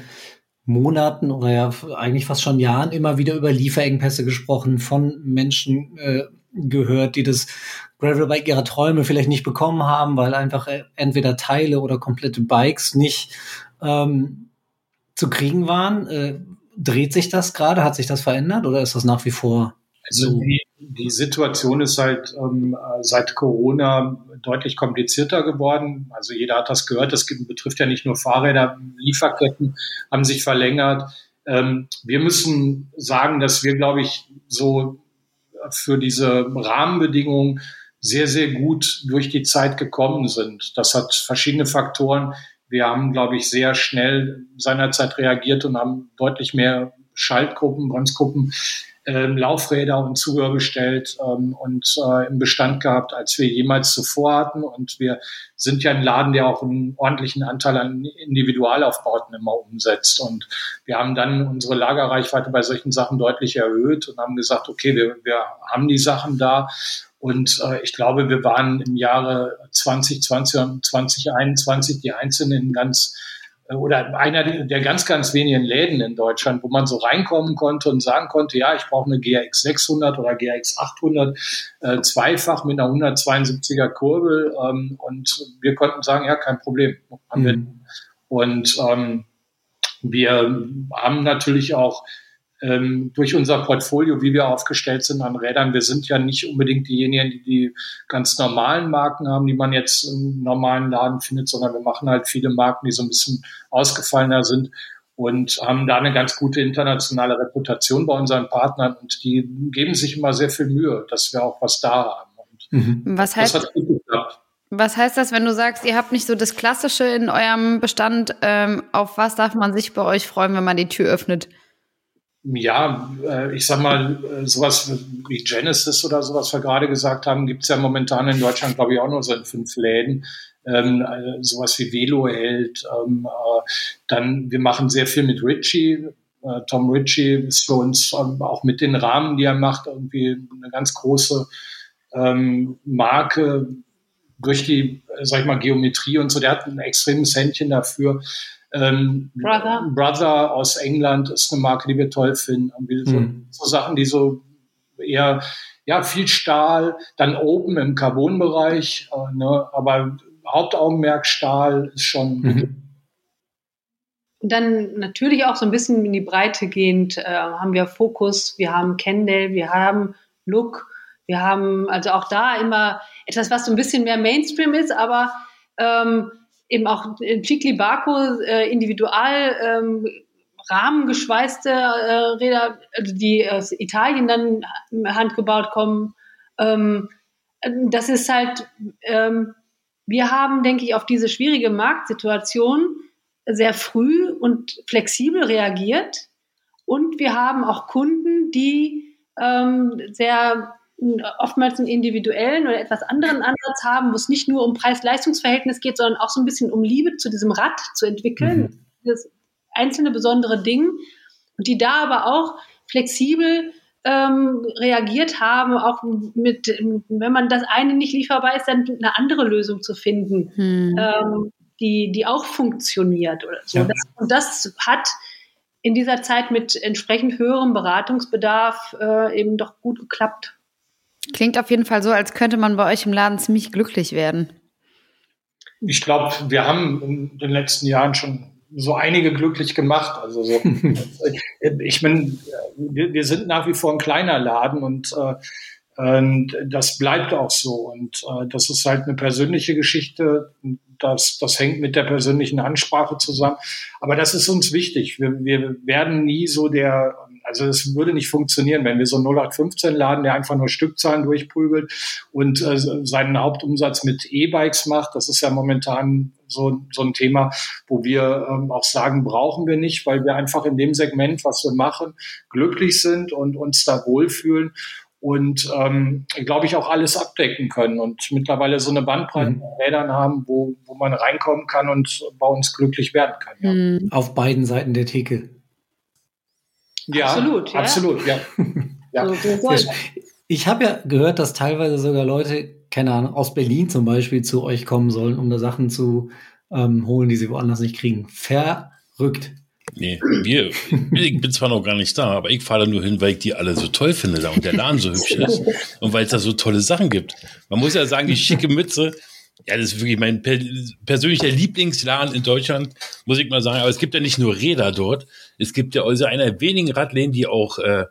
Monaten oder ja eigentlich fast schon Jahren immer wieder über Lieferengpässe gesprochen, von Menschen äh, gehört, die das Gravelbike ihrer Träume vielleicht nicht bekommen haben, weil einfach äh, entweder Teile oder komplette Bikes nicht ähm, zu kriegen waren. Äh, dreht sich das gerade? Hat sich das verändert oder ist das nach wie vor
also so? Die, die Situation ist halt ähm, seit Corona deutlich komplizierter geworden. Also jeder hat das gehört. Das betrifft ja nicht nur Fahrräder. Lieferketten haben sich verlängert. Ähm, wir müssen sagen, dass wir, glaube ich, so für diese Rahmenbedingungen sehr, sehr gut durch die Zeit gekommen sind. Das hat verschiedene Faktoren. Wir haben, glaube ich, sehr schnell seinerzeit reagiert und haben deutlich mehr Schaltgruppen, Bremsgruppen ähm, Laufräder und Zubehör bestellt ähm, und äh, im Bestand gehabt, als wir jemals zuvor hatten. Und wir sind ja ein Laden, der auch einen ordentlichen Anteil an Individualaufbauten immer umsetzt. Und wir haben dann unsere Lagerreichweite bei solchen Sachen deutlich erhöht und haben gesagt, okay, wir, wir haben die Sachen da. Und äh, ich glaube, wir waren im Jahre 2020 und 2021 die einzelnen ganz oder einer der ganz, ganz wenigen Läden in Deutschland, wo man so reinkommen konnte und sagen konnte, ja, ich brauche eine GRX 600 oder GRX 800 äh, zweifach mit einer 172er Kurbel ähm, und wir konnten sagen, ja, kein Problem. Mhm. Und ähm, wir haben natürlich auch ähm, durch unser Portfolio, wie wir aufgestellt sind an Rädern, wir sind ja nicht unbedingt diejenigen, die die ganz normalen Marken haben, die man jetzt im normalen Laden findet, sondern wir machen halt viele Marken, die so ein bisschen ausgefallener sind und haben da eine ganz gute internationale Reputation bei unseren Partnern und die geben sich immer sehr viel Mühe, dass wir auch was da haben.
Mhm. Was heißt, das was heißt das, wenn du sagst, ihr habt nicht so das Klassische in eurem Bestand? Ähm, auf was darf man sich bei euch freuen, wenn man die Tür öffnet?
Ja, äh, ich sag mal, äh, sowas wie Genesis oder so, was wir gerade gesagt haben, gibt's ja momentan in Deutschland, glaube ich, auch nur so in fünf Läden. Ähm, äh, sowas wie Velo hält. Ähm, äh, dann, wir machen sehr viel mit Ritchie. Äh, Tom Ritchie ist für uns ähm, auch mit den Rahmen, die er macht, irgendwie eine ganz große ähm, Marke durch die, sag ich mal, Geometrie und so. Der hat ein extremes Händchen dafür. Ähm, Brother. Brother aus England ist eine Marke, die wir toll finden. So, mhm. so, Sachen, die so eher, ja, viel Stahl, dann Open im Carbon-Bereich, äh, ne, aber Hauptaugenmerk Stahl ist schon. Mhm.
Und dann natürlich auch so ein bisschen in die Breite gehend äh, haben wir Fokus, wir haben Kendall, wir haben Look, wir haben also auch da immer etwas, was so ein bisschen mehr Mainstream ist, aber ähm, eben auch in Chikli Baku äh, individual ähm, rahmengeschweißte äh, Räder, also die aus Italien dann handgebaut kommen. Ähm, das ist halt, ähm, wir haben, denke ich, auf diese schwierige Marktsituation sehr früh und flexibel reagiert. Und wir haben auch Kunden, die ähm, sehr oftmals einen individuellen oder etwas anderen Ansatz haben, wo es nicht nur um Preis-Leistungs-Verhältnis geht, sondern auch so ein bisschen um Liebe zu diesem Rad zu entwickeln, mhm. das einzelne besondere Ding und die da aber auch flexibel ähm, reagiert haben, auch mit, wenn man das eine nicht lieferbar ist, dann eine andere Lösung zu finden, mhm. ähm, die, die auch funktioniert oder so. Ja. Das, und das hat in dieser Zeit mit entsprechend höherem Beratungsbedarf äh, eben doch gut geklappt.
Klingt auf jeden Fall so, als könnte man bei euch im Laden ziemlich glücklich werden.
Ich glaube, wir haben in den letzten Jahren schon so einige glücklich gemacht. Also so, ich bin, wir, wir, sind nach wie vor ein kleiner Laden und, äh, und das bleibt auch so. Und äh, das ist halt eine persönliche Geschichte. Das, das hängt mit der persönlichen Ansprache zusammen. Aber das ist uns wichtig. Wir, wir werden nie so der also es würde nicht funktionieren, wenn wir so einen 0815 Laden, der einfach nur Stückzahlen durchprügelt und äh, seinen Hauptumsatz mit E-Bikes macht. Das ist ja momentan so, so ein Thema, wo wir ähm, auch sagen, brauchen wir nicht, weil wir einfach in dem Segment, was wir machen, glücklich sind und uns da wohlfühlen und ähm, glaube ich auch alles abdecken können und mittlerweile so eine Bandbreite mhm. Rädern haben, wo, wo man reinkommen kann und bei uns glücklich werden kann. Ja.
Mhm. Auf beiden Seiten der Theke.
Ja, absolut. Ja. Absolut, ja. ja.
So, ich habe ja gehört, dass teilweise sogar Leute, keine Ahnung, aus Berlin zum Beispiel zu euch kommen sollen, um da Sachen zu ähm, holen, die sie woanders nicht kriegen. Verrückt.
Nee, wir, ich bin zwar noch gar nicht da, aber ich fahre da nur hin, weil ich die alle so toll finde da und der Laden so hübsch ist und weil es da so tolle Sachen gibt. Man muss ja sagen, die schicke Mütze, ja, das ist wirklich mein persönlicher Lieblingsladen in Deutschland, muss ich mal sagen. Aber es gibt ja nicht nur Räder dort. Es gibt ja also einer der wenigen Radläden, die auch äh,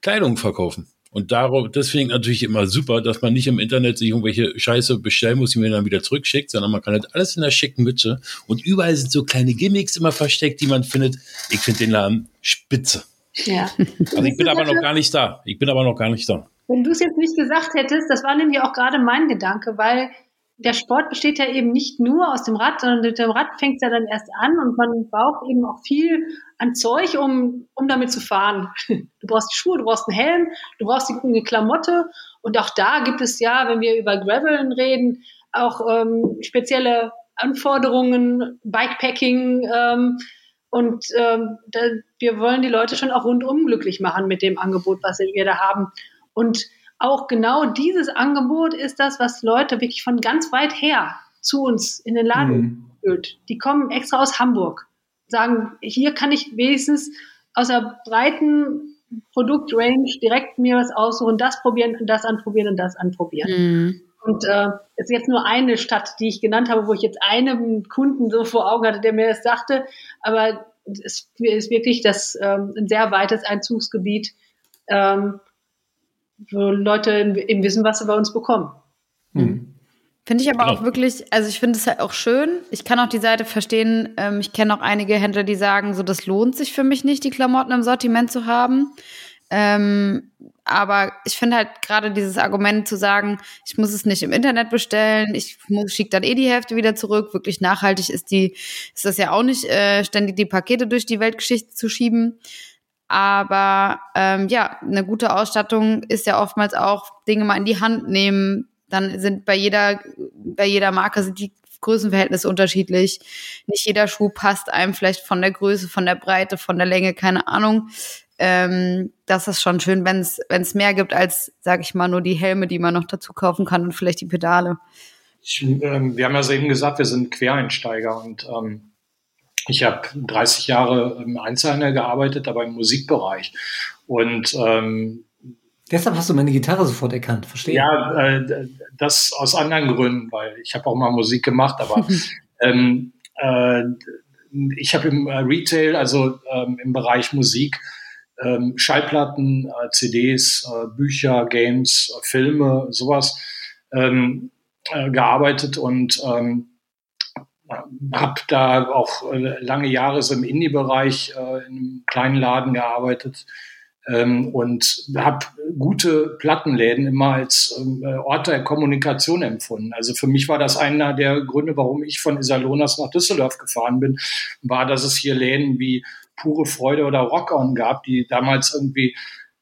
Kleidung verkaufen. Und darauf, das finde ich natürlich immer super, dass man nicht im Internet sich irgendwelche Scheiße bestellen muss, die man dann wieder zurückschickt, sondern man kann halt alles in der schicken Mütze. Und überall sind so kleine Gimmicks immer versteckt, die man findet. Ich finde den Laden spitze. Ja. Also ich bin aber noch gar nicht da. Ich bin aber noch gar nicht da.
Wenn du es jetzt nicht gesagt hättest, das war nämlich auch gerade mein Gedanke, weil der Sport besteht ja eben nicht nur aus dem Rad, sondern mit dem Rad fängt es ja dann erst an und man braucht eben auch viel an Zeug, um, um damit zu fahren. Du brauchst Schuhe, du brauchst einen Helm, du brauchst die Klamotte und auch da gibt es ja, wenn wir über Graveln reden, auch ähm, spezielle Anforderungen, Bikepacking ähm, und ähm, da, wir wollen die Leute schon auch rundum glücklich machen mit dem Angebot, was wir da haben. Und auch genau dieses Angebot ist das, was Leute wirklich von ganz weit her zu uns in den Laden mhm. führt. Die kommen extra aus Hamburg, sagen, hier kann ich wenigstens aus der breiten Produktrange direkt mir was aussuchen, das probieren und das anprobieren und das anprobieren. Mhm. Und äh, ist jetzt nur eine Stadt, die ich genannt habe, wo ich jetzt einen Kunden so vor Augen hatte, der mir das sagte. Aber es ist wirklich das ähm, ein sehr weites Einzugsgebiet. Ähm, wo Leute eben wissen, was sie bei uns bekommen.
Mhm. Finde ich aber genau. auch wirklich, also ich finde es halt auch schön. Ich kann auch die Seite verstehen. Ähm, ich kenne auch einige Händler, die sagen, so das lohnt sich für mich nicht, die Klamotten im Sortiment zu haben. Ähm, aber ich finde halt gerade dieses Argument zu sagen, ich muss es nicht im Internet bestellen, ich schicke dann eh die Hälfte wieder zurück. Wirklich nachhaltig ist die, ist das ja auch nicht, äh, ständig die Pakete durch die Weltgeschichte zu schieben. Aber ähm, ja, eine gute Ausstattung ist ja oftmals auch Dinge mal in die Hand nehmen. Dann sind bei jeder, bei jeder Marke sind die Größenverhältnisse unterschiedlich. Nicht jeder Schuh passt einem vielleicht von der Größe, von der Breite, von der Länge, keine Ahnung. Ähm, das ist schon schön, wenn es mehr gibt als, sag ich mal, nur die Helme, die man noch dazu kaufen kann und vielleicht die Pedale.
Ich, ähm, wir haben ja eben gesagt, wir sind Quereinsteiger und ähm, ich habe 30 Jahre im Einzelhandel gearbeitet, aber im Musikbereich. Und ähm,
Deshalb hast du meine Gitarre sofort erkannt, verstehe.
Ja, äh, das aus anderen Gründen, weil ich habe auch mal Musik gemacht, aber ähm, äh, ich habe im äh, Retail, also ähm, im Bereich Musik, ähm, Schallplatten, äh, CDs, äh, Bücher, Games, Filme, sowas ähm, äh, gearbeitet und ähm, habe da auch äh, lange Jahre so im Indie-Bereich äh, in einem kleinen Laden gearbeitet ähm, und habe gute Plattenläden immer als ähm, äh, Ort der Kommunikation empfunden. Also für mich war das einer der Gründe, warum ich von Iserlohnas nach Düsseldorf gefahren bin, war, dass es hier Läden wie Pure Freude oder Rock On gab, die damals irgendwie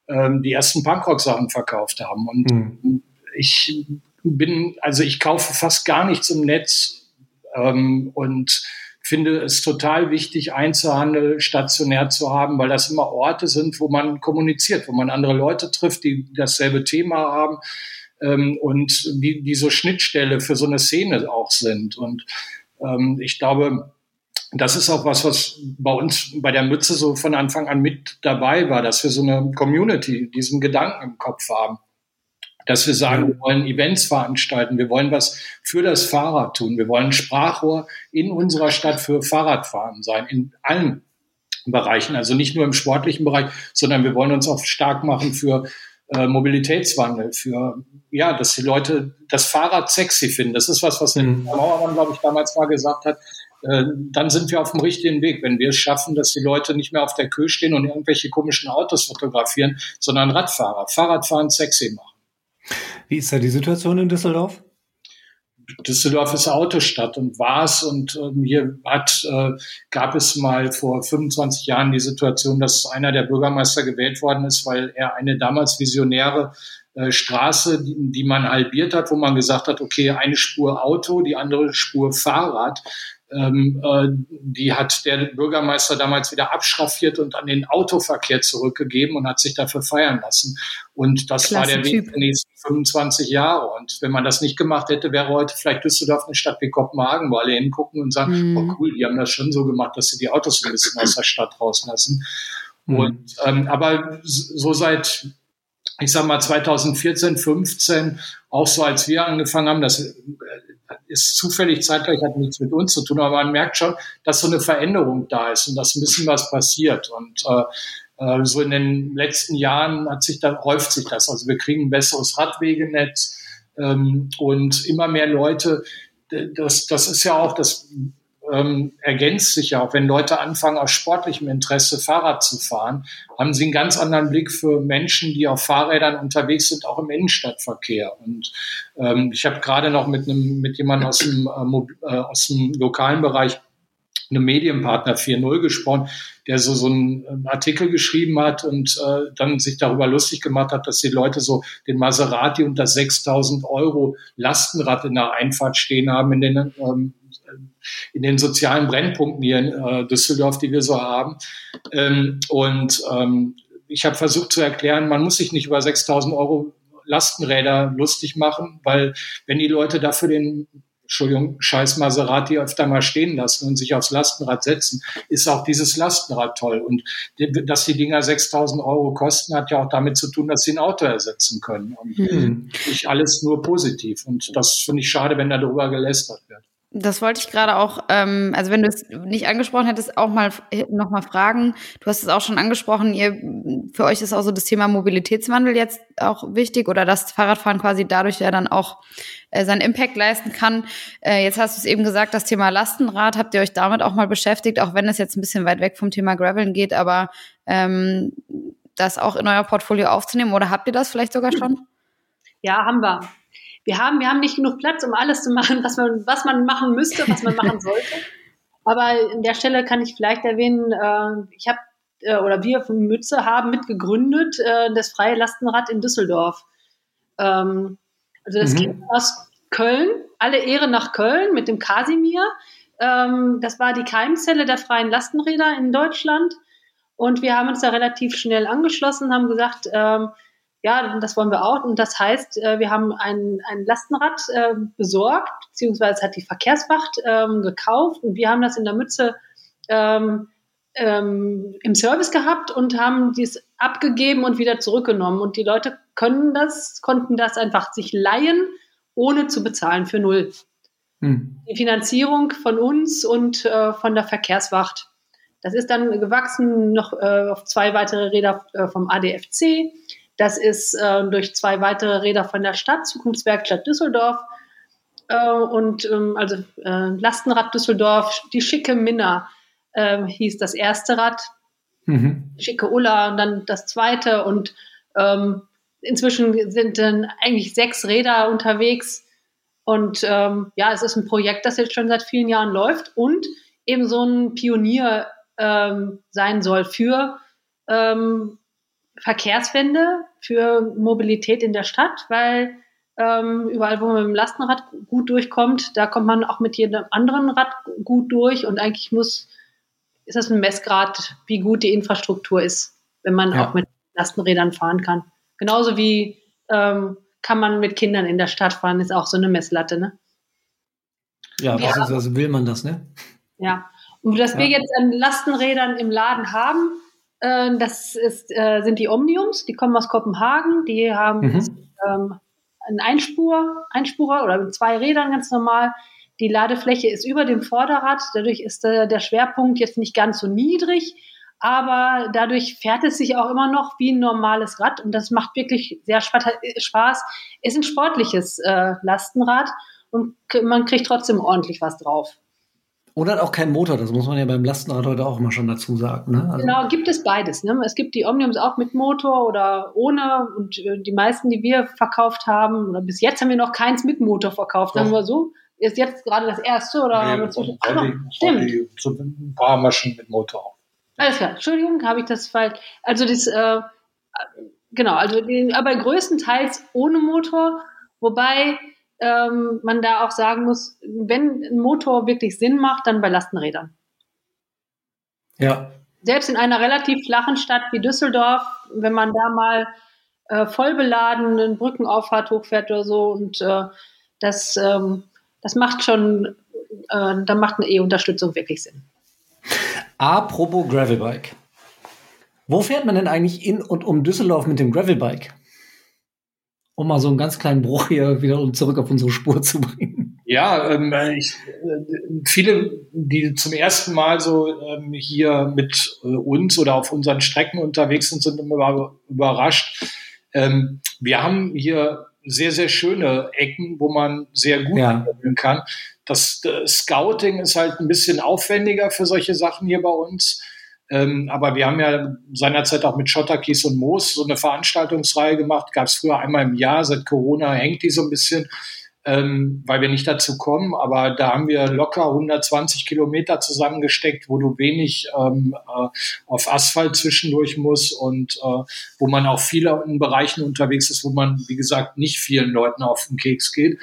ähm, die ersten Punkrock-Sachen verkauft haben. Und mhm. ich bin, also ich kaufe fast gar nichts im Netz ähm, und finde es total wichtig, Einzelhandel stationär zu haben, weil das immer Orte sind, wo man kommuniziert, wo man andere Leute trifft, die dasselbe Thema haben ähm, und die, die so Schnittstelle für so eine Szene auch sind. Und ähm, ich glaube, das ist auch was, was bei uns bei der Mütze so von Anfang an mit dabei war, dass wir so eine Community, diesen Gedanken im Kopf haben dass wir sagen, wir wollen Events veranstalten, wir wollen was für das Fahrrad tun, wir wollen Sprachrohr in unserer Stadt für Fahrradfahren sein, in allen Bereichen, also nicht nur im sportlichen Bereich, sondern wir wollen uns auch stark machen für äh, Mobilitätswandel, für ja, dass die Leute das Fahrrad sexy finden. Das ist was, was der mhm. Mauermann, glaube ich, damals mal gesagt hat. Äh, dann sind wir auf dem richtigen Weg, wenn wir es schaffen, dass die Leute nicht mehr auf der Kühe stehen und irgendwelche komischen Autos fotografieren, sondern Radfahrer, Fahrradfahren sexy machen.
Wie ist da die Situation in Düsseldorf?
Düsseldorf ist Autostadt und war es. Und ähm, hier hat, äh, gab es mal vor 25 Jahren die Situation, dass einer der Bürgermeister gewählt worden ist, weil er eine damals visionäre äh, Straße, die, die man halbiert hat, wo man gesagt hat, okay, eine Spur Auto, die andere Spur Fahrrad, ähm, äh, die hat der Bürgermeister damals wieder abschraffiert und an den Autoverkehr zurückgegeben und hat sich dafür feiern lassen. Und das Klasse war der Weg der nächsten 25 Jahre. Und wenn man das nicht gemacht hätte, wäre heute vielleicht Düsseldorf eine Stadt wie Kopenhagen, wo alle hingucken und sagen, mhm. oh cool, die haben das schon so gemacht, dass sie die Autos ein bisschen aus der Stadt rauslassen. Mhm. Und ähm, aber so seit ich sag mal 2014, 15, auch so als wir angefangen haben, das ist zufällig zeitgleich, hat nichts mit uns zu tun, aber man merkt schon, dass so eine Veränderung da ist und dass ein bisschen was passiert. Und äh, äh so in den letzten Jahren hat sich da, häuft sich das. Also wir kriegen ein besseres Radwegenetz ähm, und immer mehr Leute, das, das ist ja auch das ähm, ergänzt sich ja auch. Wenn Leute anfangen, aus sportlichem Interesse Fahrrad zu fahren, haben sie einen ganz anderen Blick für Menschen, die auf Fahrrädern unterwegs sind, auch im Innenstadtverkehr. Und ähm, ich habe gerade noch mit einem mit jemandem aus dem, äh, äh aus dem lokalen Bereich einem Medienpartner 4.0 gesprochen, der so, so einen Artikel geschrieben hat und äh, dann sich darüber lustig gemacht hat, dass die Leute so den Maserati das 6000 Euro Lastenrad in der Einfahrt stehen haben in den, ähm, in den sozialen Brennpunkten hier in äh, Düsseldorf, die wir so haben. Ähm, und ähm, ich habe versucht zu erklären, man muss sich nicht über 6000 Euro Lastenräder lustig machen, weil wenn die Leute dafür den Entschuldigung, scheiß Maserati öfter mal stehen lassen und sich aufs Lastenrad setzen, ist auch dieses Lastenrad toll. Und dass die Dinger 6000 Euro kosten, hat ja auch damit zu tun, dass sie ein Auto ersetzen können. Und mhm. nicht alles nur positiv. Und das finde ich schade, wenn darüber gelästert wird.
Das wollte ich gerade auch, ähm, also wenn du es nicht angesprochen hättest, auch mal noch mal fragen. Du hast es auch schon angesprochen, ihr, für euch ist auch so das Thema Mobilitätswandel jetzt auch wichtig oder das Fahrradfahren quasi dadurch ja dann auch äh, seinen Impact leisten kann. Äh, jetzt hast du es eben gesagt, das Thema Lastenrad, habt ihr euch damit auch mal beschäftigt, auch wenn es jetzt ein bisschen weit weg vom Thema Graveln geht, aber ähm, das auch in euer Portfolio aufzunehmen oder habt ihr das vielleicht sogar schon?
Ja, haben wir wir haben, wir haben nicht genug Platz, um alles zu machen, was man, was man machen müsste, was man machen sollte. Aber an der Stelle kann ich vielleicht erwähnen, äh, ich habe äh, oder wir von Mütze haben mitgegründet äh, das Freie Lastenrad in Düsseldorf. Ähm, also das mhm. Kind aus Köln, alle Ehre nach Köln mit dem Kasimir. Ähm, das war die Keimzelle der freien Lastenräder in Deutschland. Und wir haben uns da relativ schnell angeschlossen, haben gesagt, ähm, ja, das wollen wir auch. Und das heißt, äh, wir haben ein, ein Lastenrad äh, besorgt, beziehungsweise hat die Verkehrswacht ähm, gekauft und wir haben das in der Mütze ähm, ähm, im Service gehabt und haben dies abgegeben und wieder zurückgenommen. Und die Leute können das, konnten das einfach sich leihen, ohne zu bezahlen für null. Hm. Die Finanzierung von uns und äh, von der Verkehrswacht. Das ist dann gewachsen noch äh, auf zwei weitere Räder äh, vom ADFC. Das ist äh, durch zwei weitere Räder von der Stadt, Zukunftswerkstatt Düsseldorf äh, und ähm, also äh, Lastenrad Düsseldorf, die schicke Minna äh, hieß das erste Rad, mhm. schicke Ulla und dann das zweite und ähm, inzwischen sind dann eigentlich sechs Räder unterwegs und ähm, ja, es ist ein Projekt, das jetzt schon seit vielen Jahren läuft und eben so ein Pionier ähm, sein soll für ähm, Verkehrswende für Mobilität in der Stadt, weil ähm, überall, wo man mit dem Lastenrad gut durchkommt, da kommt man auch mit jedem anderen Rad gut durch und eigentlich muss, ist das ein Messgrad, wie gut die Infrastruktur ist, wenn man ja. auch mit Lastenrädern fahren kann. Genauso wie ähm, kann man mit Kindern in der Stadt fahren, ist auch so eine Messlatte, ne?
Ja, ist, also will man das, ne?
Ja. Und dass ja. wir jetzt an Lastenrädern im Laden haben, äh, das ist, äh, sind die Omniums, die kommen aus Kopenhagen, die haben mhm. ähm, einen Einspur, Einspurer oder mit zwei Rädern ganz normal. Die Ladefläche ist über dem Vorderrad, dadurch ist äh, der Schwerpunkt jetzt nicht ganz so niedrig, aber dadurch fährt es sich auch immer noch wie ein normales Rad und das macht wirklich sehr Spaß. Ist ein sportliches äh, Lastenrad und man kriegt trotzdem ordentlich was drauf.
Und hat auch keinen Motor, das muss man ja beim Lastenrad heute auch immer schon dazu sagen. Ne?
Also genau, gibt es beides. Ne? Es gibt die Omniums auch mit Motor oder ohne. Und äh, die meisten, die wir verkauft haben, oder bis jetzt haben wir noch keins mit Motor verkauft, sagen wir so. Ist jetzt gerade das erste oder nee, so,
Ach, stimmt. so ein paar Maschinen mit Motor.
Alles klar, Entschuldigung, habe ich das falsch. Also das, äh, genau, also die, aber größtenteils ohne Motor, wobei ähm, man da auch sagen muss, wenn ein Motor wirklich Sinn macht, dann bei Lastenrädern.
Ja.
Selbst in einer relativ flachen Stadt wie Düsseldorf, wenn man da mal äh, voll beladen Brückenauffahrt hochfährt oder so und äh, das, ähm, das macht schon, äh, da macht eine E-Unterstützung wirklich Sinn.
Apropos Gravelbike. Wo fährt man denn eigentlich in und um Düsseldorf mit dem Gravelbike? Um mal so einen ganz kleinen Bruch hier wieder zurück auf unsere Spur zu bringen.
Ja, ähm, ich, äh, viele, die zum ersten Mal so ähm, hier mit äh, uns oder auf unseren Strecken unterwegs sind, sind immer überrascht. Ähm, wir haben hier sehr, sehr schöne Ecken, wo man sehr gut ja. kann. das äh, Scouting ist halt ein bisschen aufwendiger für solche Sachen hier bei uns. Ähm, aber wir haben ja seinerzeit auch mit Schotterkies und Moos so eine Veranstaltungsreihe gemacht. Gab es früher einmal im Jahr. Seit Corona hängt die so ein bisschen, ähm, weil wir nicht dazu kommen. Aber da haben wir locker 120 Kilometer zusammengesteckt, wo du wenig ähm, äh, auf Asphalt zwischendurch musst und äh, wo man auch viele in Bereichen unterwegs ist, wo man, wie gesagt, nicht vielen Leuten auf den Keks geht.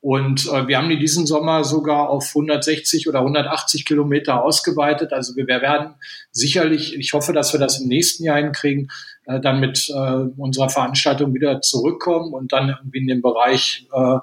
Und äh, wir haben die diesen Sommer sogar auf 160 oder 180 Kilometer ausgeweitet. Also wir, werden sicherlich, ich hoffe, dass wir das im nächsten Jahr hinkriegen, äh, dann mit äh, unserer Veranstaltung wieder zurückkommen und dann irgendwie in dem Bereich äh,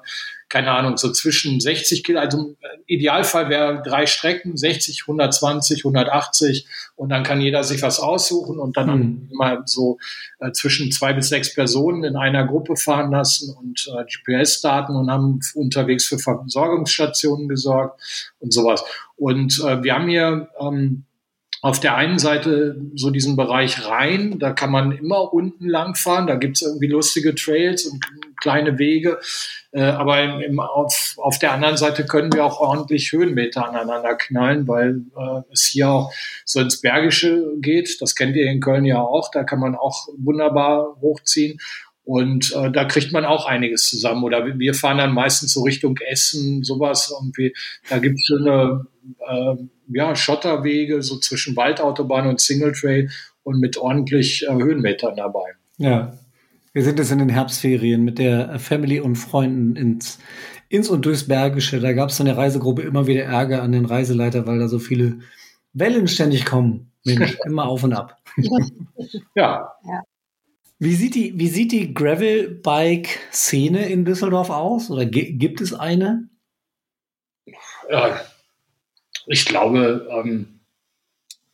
keine Ahnung, so zwischen 60 Kilometer, also Idealfall wäre drei Strecken, 60, 120, 180 und dann kann jeder sich was aussuchen und dann mhm. mal so äh, zwischen zwei bis sechs Personen in einer Gruppe fahren lassen und äh, GPS-Daten und haben unterwegs für Versorgungsstationen gesorgt und sowas. Und äh, wir haben hier ähm, auf der einen Seite so diesen Bereich Rhein, da kann man immer unten lang fahren, da gibt's irgendwie lustige Trails und kleine Wege. Äh, aber im, im, auf, auf der anderen Seite können wir auch ordentlich Höhenmeter aneinander knallen, weil äh, es hier auch so ins Bergische geht. Das kennt ihr in Köln ja auch. Da kann man auch wunderbar hochziehen. Und äh, da kriegt man auch einiges zusammen. Oder wir fahren dann meistens so Richtung Essen, sowas irgendwie. Da gibt es schöne äh, ja, Schotterwege, so zwischen Waldautobahn und Single Trail und mit ordentlich äh, Höhenmetern dabei.
Ja, wir sind jetzt in den Herbstferien mit der Family und Freunden ins, ins und durchs Bergische. Da gab es in der Reisegruppe immer wieder Ärger an den Reiseleiter, weil da so viele Wellen ständig kommen. Mensch, immer auf und ab.
ja.
ja. Wie sieht die, wie sieht die Gravel-Bike-Szene in Düsseldorf aus? Oder gibt es eine?
Ja, ich glaube, ähm,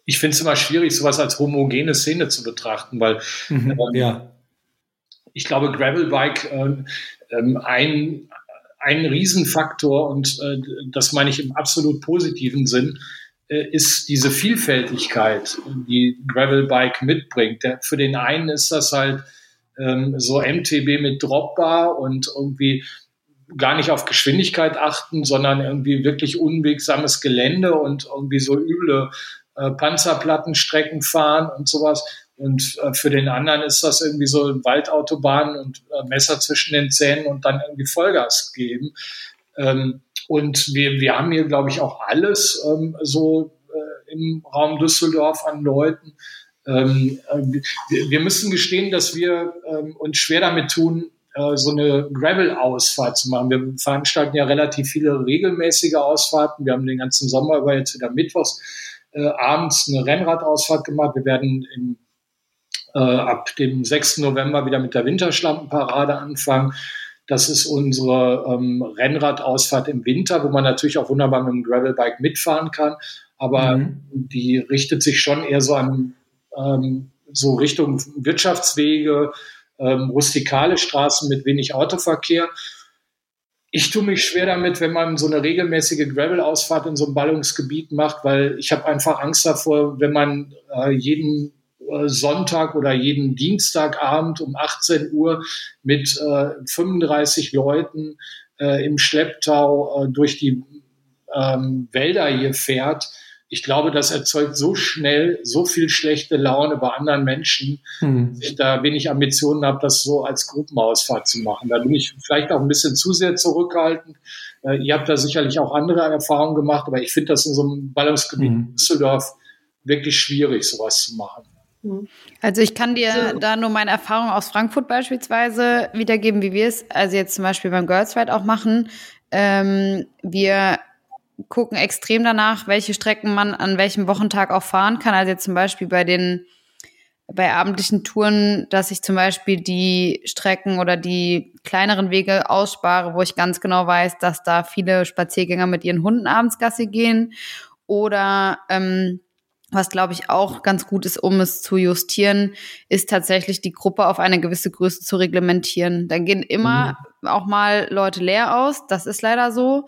ich finde es immer schwierig, sowas als homogene Szene zu betrachten, weil mhm, ähm, ja ich glaube, Gravelbike äh, ähm, ein, ein Riesenfaktor und äh, das meine ich im absolut positiven Sinn, ist diese Vielfältigkeit, die Gravelbike mitbringt. Für den einen ist das halt ähm, so MTB mit Dropbar und irgendwie gar nicht auf Geschwindigkeit achten, sondern irgendwie wirklich unwegsames Gelände und irgendwie so üble äh, Panzerplattenstrecken fahren und sowas. Und äh, für den anderen ist das irgendwie so Waldautobahn und äh, Messer zwischen den Zähnen und dann irgendwie Vollgas geben. Ähm, und wir, wir haben hier, glaube ich, auch alles ähm, so äh, im Raum Düsseldorf an Leuten. Ähm, äh, wir, wir, müssen gestehen, dass wir ähm, uns schwer damit tun, äh, so eine Gravel-Ausfahrt zu machen. Wir veranstalten ja relativ viele regelmäßige Ausfahrten. Wir haben den ganzen Sommer über jetzt wieder mittwochs äh, abends eine Rennradausfahrt gemacht. Wir werden im äh, ab dem 6. November wieder mit der Winterschlampenparade anfangen. Das ist unsere ähm, Rennradausfahrt im Winter, wo man natürlich auch wunderbar mit dem Gravelbike mitfahren kann. Aber mhm. die richtet sich schon eher so an ähm, so Richtung Wirtschaftswege, ähm, rustikale Straßen mit wenig Autoverkehr. Ich tue mich schwer damit, wenn man so eine regelmäßige Gravel-Ausfahrt in so einem Ballungsgebiet macht, weil ich habe einfach Angst davor, wenn man äh, jeden Sonntag oder jeden Dienstagabend um 18 Uhr mit äh, 35 Leuten äh, im Schlepptau äh, durch die ähm, Wälder hier fährt. Ich glaube, das erzeugt so schnell so viel schlechte Laune bei anderen Menschen, hm. dass ich da wenig Ambitionen habe, das so als Gruppenausfahrt zu machen. Da bin ich vielleicht auch ein bisschen zu sehr zurückhaltend. Äh, ihr habt da sicherlich auch andere Erfahrungen gemacht, aber ich finde das in so einem Ballungsgebiet hm. Düsseldorf wirklich schwierig, sowas zu machen.
Mhm. Also ich kann dir so. da nur meine Erfahrung aus Frankfurt beispielsweise wiedergeben, wie wir es also jetzt zum Beispiel beim Girls Ride auch machen. Ähm, wir gucken extrem danach, welche Strecken man an welchem Wochentag auch fahren kann. Also jetzt zum Beispiel bei den bei abendlichen Touren, dass ich zum Beispiel die Strecken oder die kleineren Wege ausspare, wo ich ganz genau weiß, dass da viele Spaziergänger mit ihren Hunden abends Gassi gehen. Oder ähm, was glaube ich auch ganz gut ist, um es zu justieren, ist tatsächlich die Gruppe auf eine gewisse Größe zu reglementieren. Dann gehen immer mhm. auch mal Leute leer aus, das ist leider so.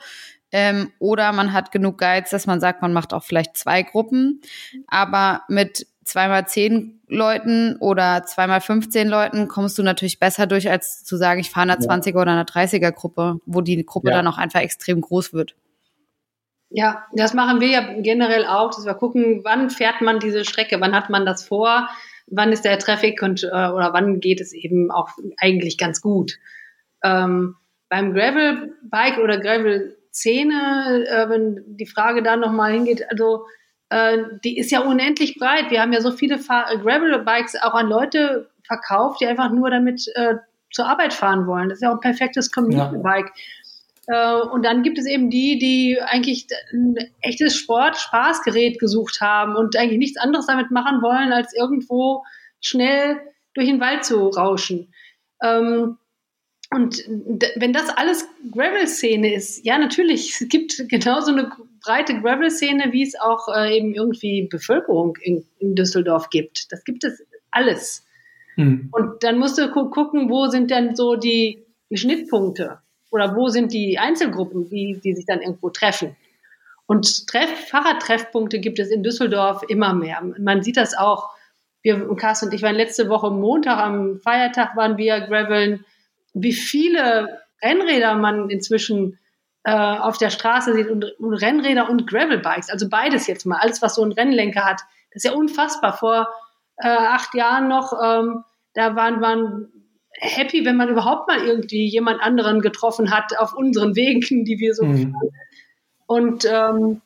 Ähm, oder man hat genug Guides, dass man sagt, man macht auch vielleicht zwei Gruppen. Aber mit zweimal zehn Leuten oder zweimal 15 Leuten kommst du natürlich besser durch, als zu sagen, ich fahre eine ja. 20er oder eine 30er Gruppe, wo die Gruppe ja. dann auch einfach extrem groß wird.
Ja, das machen wir ja generell auch, dass wir gucken, wann fährt man diese Strecke, wann hat man das vor, wann ist der Traffic und äh, oder wann geht es eben auch eigentlich ganz gut. Ähm, beim Gravel-Bike oder Gravel-Szene, äh, wenn die Frage da nochmal hingeht, also äh, die ist ja unendlich breit. Wir haben ja so viele Gravel-Bikes auch an Leute verkauft, die einfach nur damit äh, zur Arbeit fahren wollen. Das ist ja auch ein perfektes Community-Bike. Ja. Äh, und dann gibt es eben die, die eigentlich ein echtes Sport-Spaßgerät gesucht haben und eigentlich nichts anderes damit machen wollen, als irgendwo schnell durch den Wald zu rauschen. Ähm, und wenn das alles Gravel-Szene ist, ja, natürlich, es gibt genauso eine breite Gravel-Szene, wie es auch äh, eben irgendwie Bevölkerung in, in, Düsseldorf gibt. Das gibt es alles. Hm. Und dann musst du gu gucken, wo sind denn so die, Schnittpunkte oder wo sind die Einzelgruppen, die, die sich dann irgendwo treffen. Und Treff, Fahrradtreffpunkte gibt es in Düsseldorf immer mehr. Man sieht das auch. Wir, Carsten und ich waren letzte Woche Montag am Feiertag, waren wir graveln wie viele Rennräder man inzwischen äh, auf der Straße sieht und, und, Rennräder und Gravelbikes, also beides jetzt mal, alles was so ein Rennlenker hat, das ist ja unfassbar. Vor äh, acht Jahren noch, ähm, da waren man happy, wenn man überhaupt mal irgendwie jemand anderen getroffen hat auf unseren Wegen, die wir so mhm. fahren. Und ähm,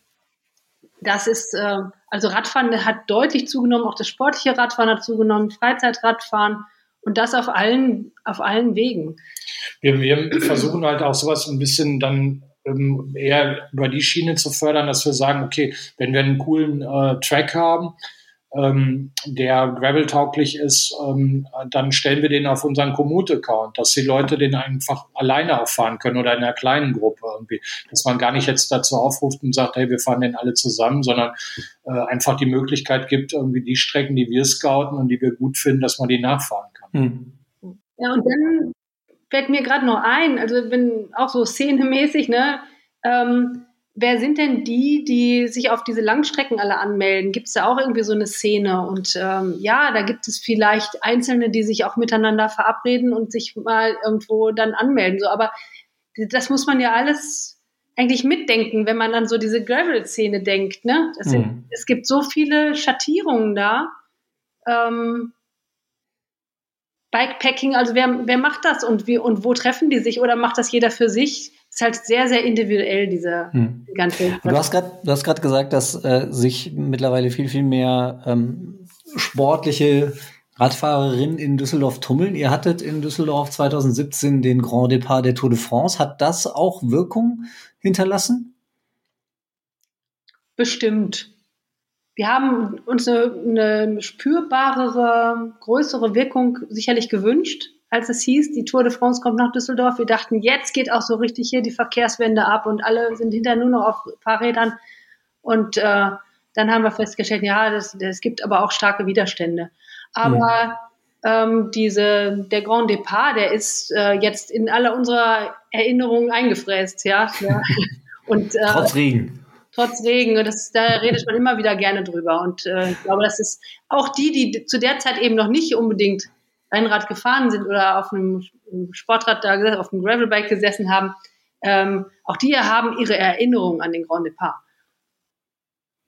das ist, äh, also Radfahren hat deutlich zugenommen, auch das sportliche Radfahren hat zugenommen, Freizeitradfahren. Und das auf allen, auf allen Wegen.
Wir, wir versuchen halt auch sowas ein bisschen dann ähm, eher über die Schiene zu fördern, dass wir sagen, okay, wenn wir einen coolen äh, Track haben, ähm, der Gravel-tauglich ist, ähm, dann stellen wir den auf unseren Komoot-Account, dass die Leute den einfach alleine auch fahren können oder in einer kleinen Gruppe irgendwie. Dass man gar nicht jetzt dazu aufruft und sagt, hey, wir fahren den alle zusammen, sondern äh, einfach die Möglichkeit gibt, irgendwie die Strecken, die wir scouten und die wir gut finden, dass man die nachfahren kann. Hm.
Ja, und dann fällt mir gerade noch ein, also wenn auch so szenemäßig, ne, ähm, wer sind denn die, die sich auf diese Langstrecken alle anmelden? Gibt es da auch irgendwie so eine Szene? Und ähm, ja, da gibt es vielleicht Einzelne, die sich auch miteinander verabreden und sich mal irgendwo dann anmelden. So, aber das muss man ja alles eigentlich mitdenken, wenn man an so diese Gravel-Szene denkt. Ne? Mhm. Sind, es gibt so viele Schattierungen da. Ähm, Bikepacking, also wer, wer macht das und wie und wo treffen die sich oder macht das jeder für sich? Ist halt sehr, sehr individuell, diese hm. ganze.
Du hast gerade, gesagt, dass äh, sich mittlerweile viel, viel mehr ähm, sportliche Radfahrerinnen in Düsseldorf tummeln. Ihr hattet in Düsseldorf 2017 den Grand Depart der Tour de France. Hat das auch Wirkung hinterlassen?
Bestimmt. Wir haben uns eine, eine spürbarere, größere Wirkung sicherlich gewünscht als es hieß, die Tour de France kommt nach Düsseldorf. Wir dachten, jetzt geht auch so richtig hier die Verkehrswende ab und alle sind hinterher nur noch auf Fahrrädern. Und äh, dann haben wir festgestellt, ja, das gibt aber auch starke Widerstände. Aber ja. ähm, diese, der Grand Depart, der ist äh, jetzt in alle unsere Erinnerungen eingefräst, ja. ja.
Und, äh, trotz Regen.
Trotz Regen. Und das, da redet man immer wieder gerne drüber. Und äh, ich glaube, das ist auch die, die zu der Zeit eben noch nicht unbedingt Rennrad gefahren sind oder auf einem Sportrad da gesessen, auf einem Gravelbike gesessen haben, ähm, auch die haben ihre Erinnerungen an den Grand Depart.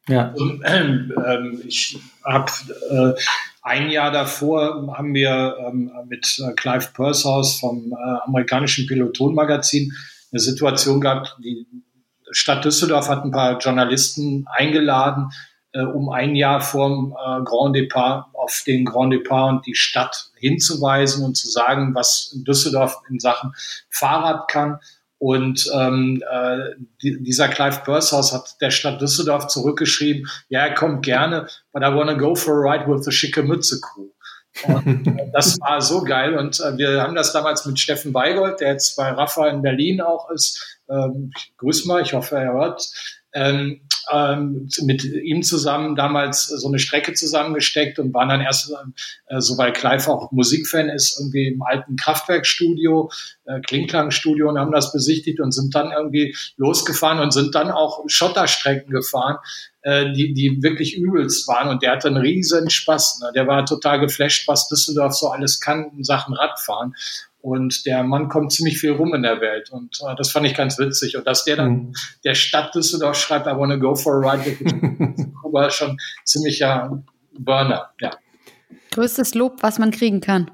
Ja. Also, ähm, ich habe äh, ein Jahr davor haben wir ähm, mit äh, Clive Pursehouse vom äh, amerikanischen Peloton-Magazin eine Situation gehabt, die Stadt Düsseldorf hat ein paar Journalisten eingeladen, äh, um ein Jahr vorm äh, Grand Depart auf den Grand Depart und die Stadt hinzuweisen und zu sagen, was Düsseldorf in Sachen Fahrrad kann. Und ähm, äh, die, dieser Clive Pursehouse hat der Stadt Düsseldorf zurückgeschrieben, ja, er kommt gerne, but I wanna go for a ride with the schicke Mütze Crew. Und äh, das war so geil. Und äh, wir haben das damals mit Steffen Weigold, der jetzt bei Rafa in Berlin auch ist. Ähm, grüß mal, ich hoffe, er hört. Ähm, ähm, mit ihm zusammen damals so eine Strecke zusammengesteckt und waren dann erst, äh, so weil Clive auch Musikfan ist, irgendwie im alten Kraftwerkstudio, äh, Klingklangstudio und haben das besichtigt und sind dann irgendwie losgefahren und sind dann auch Schotterstrecken gefahren, äh, die, die wirklich übelst waren und der hatte einen riesen Spaß. Ne? Der war total geflasht, was Düsseldorf so alles kann in Sachen Radfahren. Und der Mann kommt ziemlich viel rum in der Welt. Und äh, das fand ich ganz witzig. Und dass der dann mhm. der Stadt Düsseldorf schreibt, I wanna go for a ride, war schon ziemlicher Burner, ja.
Größtes Lob, was man kriegen kann.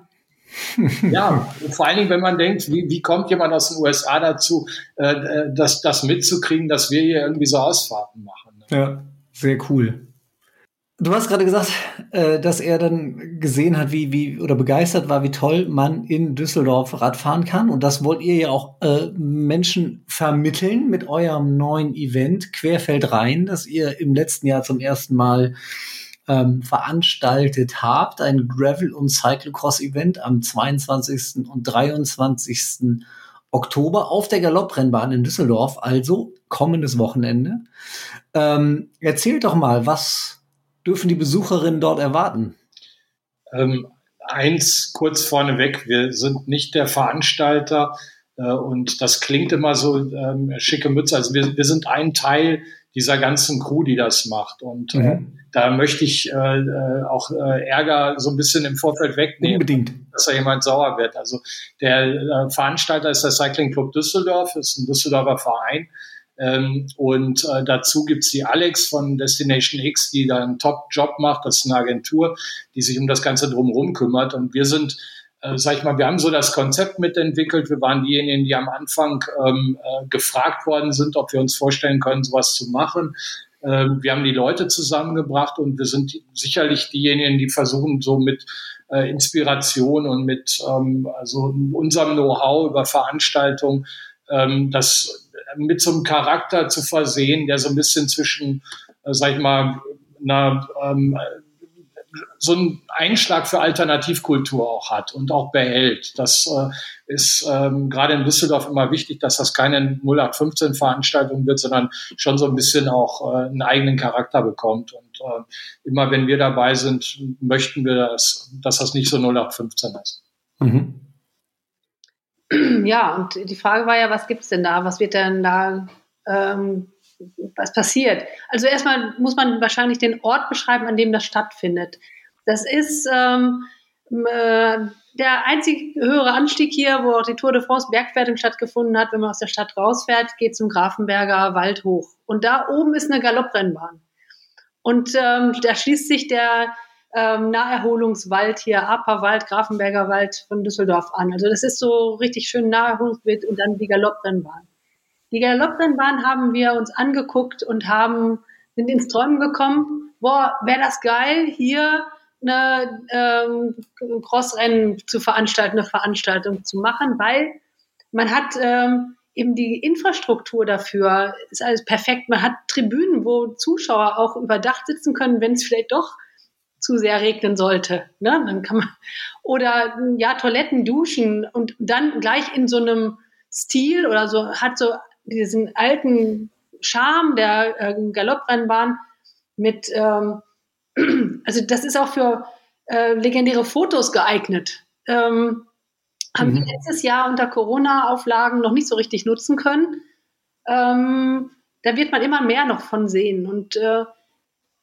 ja, vor allen Dingen, wenn man denkt, wie, wie kommt jemand aus den USA dazu, äh, äh, das, das mitzukriegen, dass wir hier irgendwie so Ausfahrten machen.
Ne? Ja, sehr cool. Du hast gerade gesagt, äh, dass er dann gesehen hat, wie, wie, oder begeistert war, wie toll man in Düsseldorf Radfahren kann. Und das wollt ihr ja auch äh, Menschen vermitteln mit eurem neuen Event Querfeld rein, das ihr im letzten Jahr zum ersten Mal ähm, veranstaltet habt. Ein Gravel- und Cyclocross-Event am 22. und 23. Oktober auf der Galopprennbahn in Düsseldorf, also kommendes Wochenende. Ähm, erzählt doch mal, was dürfen die Besucherinnen dort erwarten?
Ähm, eins kurz vorneweg, wir sind nicht der Veranstalter äh, und das klingt immer so ähm, schicke Mütze. Also wir, wir sind ein Teil dieser ganzen Crew, die das macht. Und äh, mhm. äh, da möchte ich äh, äh, auch äh, Ärger so ein bisschen im Vorfeld wegnehmen,
Unbedingt.
dass da jemand sauer wird. Also der Veranstalter ist der Cycling Club Düsseldorf, ist ein Düsseldorfer Verein. Ähm, und äh, dazu gibt's die Alex von Destination X, die da einen Top-Job macht. Das ist eine Agentur, die sich um das Ganze drumherum kümmert. Und wir sind äh, sag ich mal, wir haben so das Konzept mitentwickelt. Wir waren diejenigen, die am Anfang ähm, äh, gefragt worden sind, ob wir uns vorstellen können, sowas zu machen. Ähm, wir haben die Leute zusammengebracht und wir sind sicherlich diejenigen, die versuchen, so mit äh, Inspiration und mit ähm, also unserem Know-how über Veranstaltungen ähm, das mit so einem Charakter zu versehen, der so ein bisschen zwischen, äh, sag ich mal, einer ähm, so einen Einschlag für Alternativkultur auch hat und auch behält. Das äh, ist ähm, gerade in Düsseldorf immer wichtig, dass das keine 0815-Veranstaltung wird, sondern schon so ein bisschen auch äh, einen eigenen Charakter bekommt. Und äh, immer wenn wir dabei sind, möchten wir, das, dass das nicht so 0815 ist. Mhm.
Ja, und die Frage war ja, was gibt es denn da? Was wird denn da ähm, was passiert. Also erstmal muss man wahrscheinlich den Ort beschreiben, an dem das stattfindet. Das ist ähm, äh, der einzige höhere Anstieg hier, wo auch die Tour de France Bergwertung stattgefunden hat. Wenn man aus der Stadt rausfährt, geht zum Grafenberger Wald hoch. Und da oben ist eine Galopprennbahn. Und ähm, da schließt sich der ähm, Naherholungswald hier, Aperwald, Grafenberger Wald von Düsseldorf an. Also das ist so richtig schön Naherholungswald und dann die Galopprennbahn. Die Galopprennbahn haben wir uns angeguckt und haben, sind ins Träumen gekommen, boah, wäre das geil, hier eine ähm, Crossrennen zu veranstalten, eine Veranstaltung zu machen, weil man hat ähm, eben die Infrastruktur dafür, ist alles perfekt. Man hat Tribünen, wo Zuschauer auch überdacht sitzen können, wenn es vielleicht doch zu sehr regnen sollte. Ne? Dann kann man, oder ja, Toiletten, Duschen und dann gleich in so einem Stil oder so, hat so diesen alten Charme der äh, Galopprennbahn mit, ähm, also das ist auch für äh, legendäre Fotos geeignet. Ähm, haben wir mhm. letztes Jahr unter Corona-Auflagen noch nicht so richtig nutzen können. Ähm, da wird man immer mehr noch von sehen. Und äh,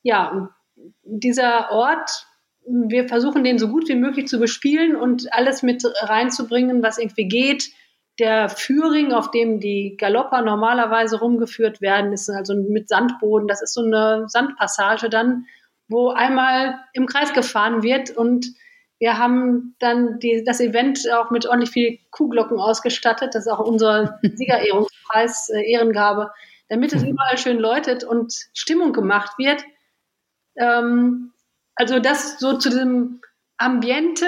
ja, dieser Ort, wir versuchen den so gut wie möglich zu bespielen und alles mit reinzubringen, was irgendwie geht der Führing, auf dem die Galopper normalerweise rumgeführt werden, ist also mit Sandboden. Das ist so eine Sandpassage dann, wo einmal im Kreis gefahren wird und wir haben dann die, das Event auch mit ordentlich viel Kuhglocken ausgestattet. Das ist auch unser Siegerehrungspreis, äh, Ehrengabe, damit es überall schön läutet und Stimmung gemacht wird. Ähm, also das so zu diesem Ambiente.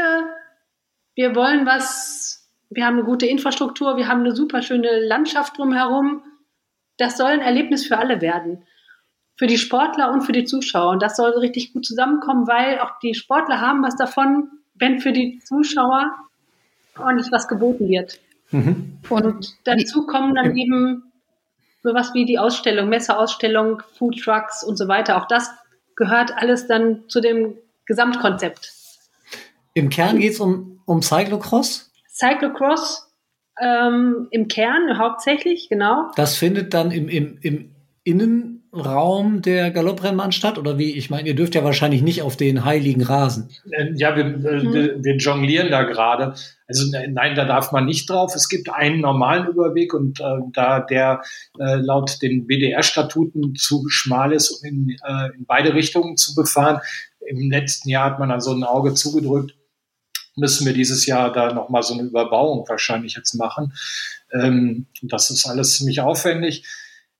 Wir wollen was wir haben eine gute Infrastruktur, wir haben eine super schöne Landschaft drumherum. Das soll ein Erlebnis für alle werden. Für die Sportler und für die Zuschauer. Und das soll richtig gut zusammenkommen, weil auch die Sportler haben was davon, wenn für die Zuschauer ordentlich was geboten wird. Mhm. Und dazu kommen dann eben sowas wie die Ausstellung, Messeausstellung, Food Trucks und so weiter. Auch das gehört alles dann zu dem Gesamtkonzept.
Im Kern geht es um, um Cyclocross?
Cyclocross ähm, im Kern hauptsächlich, genau.
Das findet dann im, im, im Innen Raum der Galopprennbahn statt? Oder wie? Ich meine, ihr dürft ja wahrscheinlich nicht auf den heiligen Rasen.
Äh, ja, wir, mhm. wir, wir jonglieren da gerade. Also nein, da darf man nicht drauf. Es gibt einen normalen Überweg und äh, da der äh, laut den BDR-Statuten zu schmal ist, um in, äh, in beide Richtungen zu befahren. Im letzten Jahr hat man dann so ein Auge zugedrückt. Müssen wir dieses Jahr da nochmal so eine Überbauung wahrscheinlich jetzt machen. Ähm, das ist alles ziemlich aufwendig.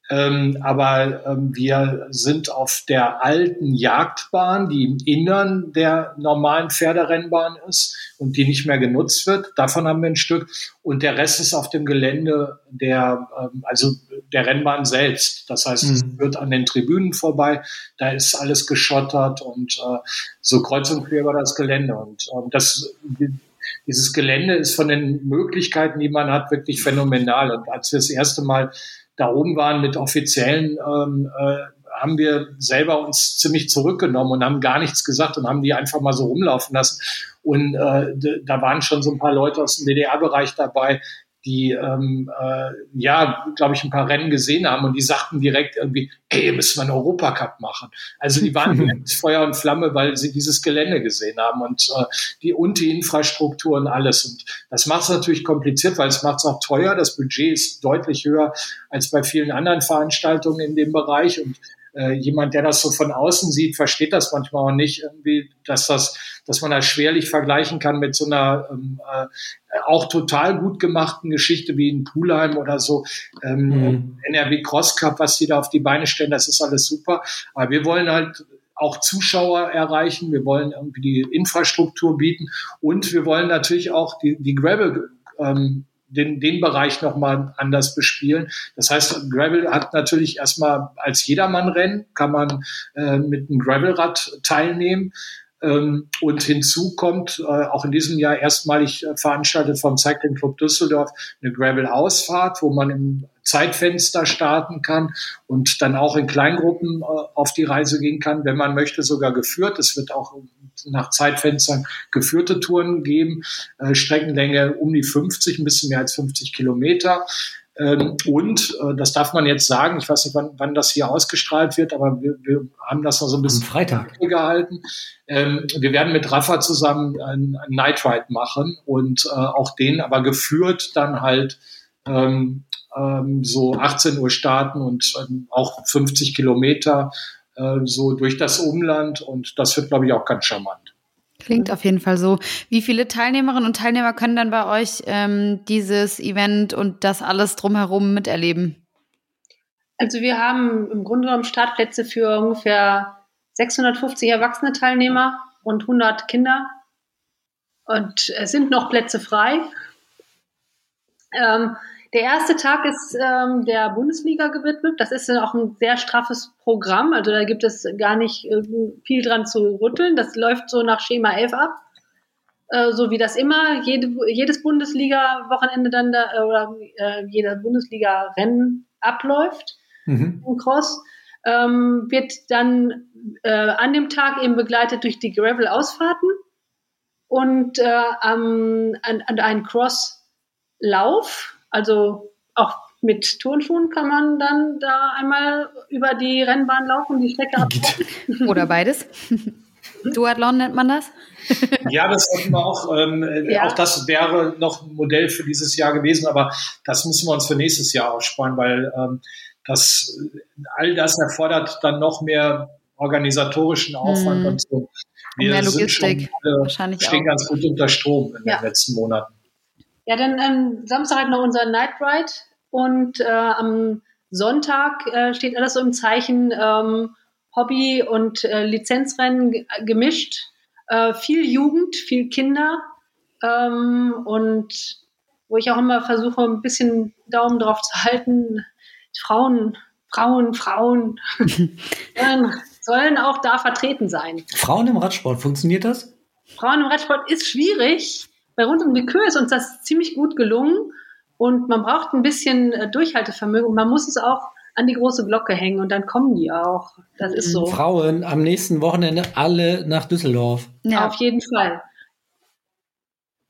Ähm, aber ähm, wir sind auf der alten Jagdbahn, die im Innern der normalen Pferderennbahn ist und die nicht mehr genutzt wird. Davon haben wir ein Stück. Und der Rest ist auf dem Gelände der, ähm, also der Rennbahn selbst. Das heißt, mhm. es wird an den Tribünen vorbei. Da ist alles geschottert und äh, so kreuz und quer über das Gelände. Und äh, das, dieses Gelände ist von den Möglichkeiten, die man hat, wirklich phänomenal. Und als wir das erste Mal da oben waren mit Offiziellen, ähm, äh, haben wir selber uns ziemlich zurückgenommen und haben gar nichts gesagt und haben die einfach mal so rumlaufen lassen. Und äh, da waren schon so ein paar Leute aus dem DDR-Bereich dabei, die ähm, äh, ja, glaube ich, ein paar Rennen gesehen haben und die sagten direkt irgendwie, ey, müssen wir einen Europacup machen. Also die waren Feuer und Flamme, weil sie dieses Gelände gesehen haben und äh, die und die Infrastruktur und alles. Und das macht es natürlich kompliziert, weil es macht es auch teuer. Das Budget ist deutlich höher als bei vielen anderen Veranstaltungen in dem Bereich und äh, jemand, der das so von außen sieht, versteht das manchmal auch nicht irgendwie, dass das, dass man das schwerlich vergleichen kann mit so einer ähm, äh, auch total gut gemachten Geschichte wie in Pulheim oder so. Ähm, mhm. NRW Cross Cup, was die da auf die Beine stellen, das ist alles super. Aber wir wollen halt auch Zuschauer erreichen, wir wollen irgendwie die Infrastruktur bieten und wir wollen natürlich auch die, die Gravel ähm, den, den Bereich nochmal anders bespielen. Das heißt, Gravel hat natürlich erstmal als Jedermann-Rennen, kann man äh, mit einem Gravelrad teilnehmen. Ähm, und hinzu kommt äh, auch in diesem Jahr erstmalig äh, veranstaltet vom Cycling Club Düsseldorf eine Gravel-Ausfahrt, wo man im Zeitfenster starten kann und dann auch in Kleingruppen äh, auf die Reise gehen kann, wenn man möchte, sogar geführt. Es wird auch nach Zeitfenstern geführte Touren geben, Streckenlänge um die 50, ein bisschen mehr als 50 Kilometer. Ähm, und äh, das darf man jetzt sagen, ich weiß nicht, wann, wann das hier ausgestrahlt wird, aber wir, wir haben das noch so ein bisschen
Am Freitag
gehalten. Ähm, wir werden mit Rafa zusammen ein, ein Night Ride machen und äh, auch den aber geführt dann halt ähm, ähm, so 18 Uhr starten und auch 50 Kilometer äh, so durch das Umland und das wird, glaube ich, auch ganz charmant.
Klingt auf jeden Fall so. Wie viele Teilnehmerinnen und Teilnehmer können dann bei euch ähm, dieses Event und das alles drumherum miterleben?
Also wir haben im Grunde genommen Startplätze für ungefähr 650 erwachsene Teilnehmer und 100 Kinder. Und es sind noch Plätze frei. Ähm, der erste Tag ist ähm, der Bundesliga gewidmet. Das ist auch ein sehr straffes Programm. Also da gibt es gar nicht äh, viel dran zu rütteln. Das läuft so nach Schema 11 ab. Äh, so wie das immer jede, jedes Bundesliga-Wochenende dann da, äh, oder äh, jeder Bundesliga-Rennen abläuft mhm. im Cross. Ähm, wird dann äh, an dem Tag eben begleitet durch die Gravel-Ausfahrten und äh, an, an einen Cross-Lauf also auch mit Turnschuhen kann man dann da einmal über die Rennbahn laufen, die Strecke
abfahren. Oder beides. Duathlon nennt man das?
ja, das hatten wir auch. Ähm, ja. Auch das wäre noch ein Modell für dieses Jahr gewesen, aber das müssen wir uns für nächstes Jahr aufsparen, weil ähm, das, all das erfordert dann noch mehr organisatorischen Aufwand hm. und so.
Wir und mehr Logistik. Sind schon,
äh, Wahrscheinlich stehen auch. ganz gut unter Strom in ja. den letzten Monaten.
Ja, dann ähm, Samstag halt noch unser Night Ride und äh, am Sonntag äh, steht alles so im Zeichen ähm, Hobby und äh, Lizenzrennen gemischt. Äh, viel Jugend, viel Kinder ähm, und wo ich auch immer versuche, ein bisschen Daumen drauf zu halten. Frauen, Frauen, Frauen sollen auch da vertreten sein.
Frauen im Radsport, funktioniert das?
Frauen im Radsport ist schwierig bei Rund um die Kühe ist uns das ziemlich gut gelungen und man braucht ein bisschen äh, Durchhaltevermögen und man muss es auch an die große Glocke hängen und dann kommen die auch. Das ist so.
Frauen am nächsten Wochenende alle nach Düsseldorf.
Ja, auf jeden Fall.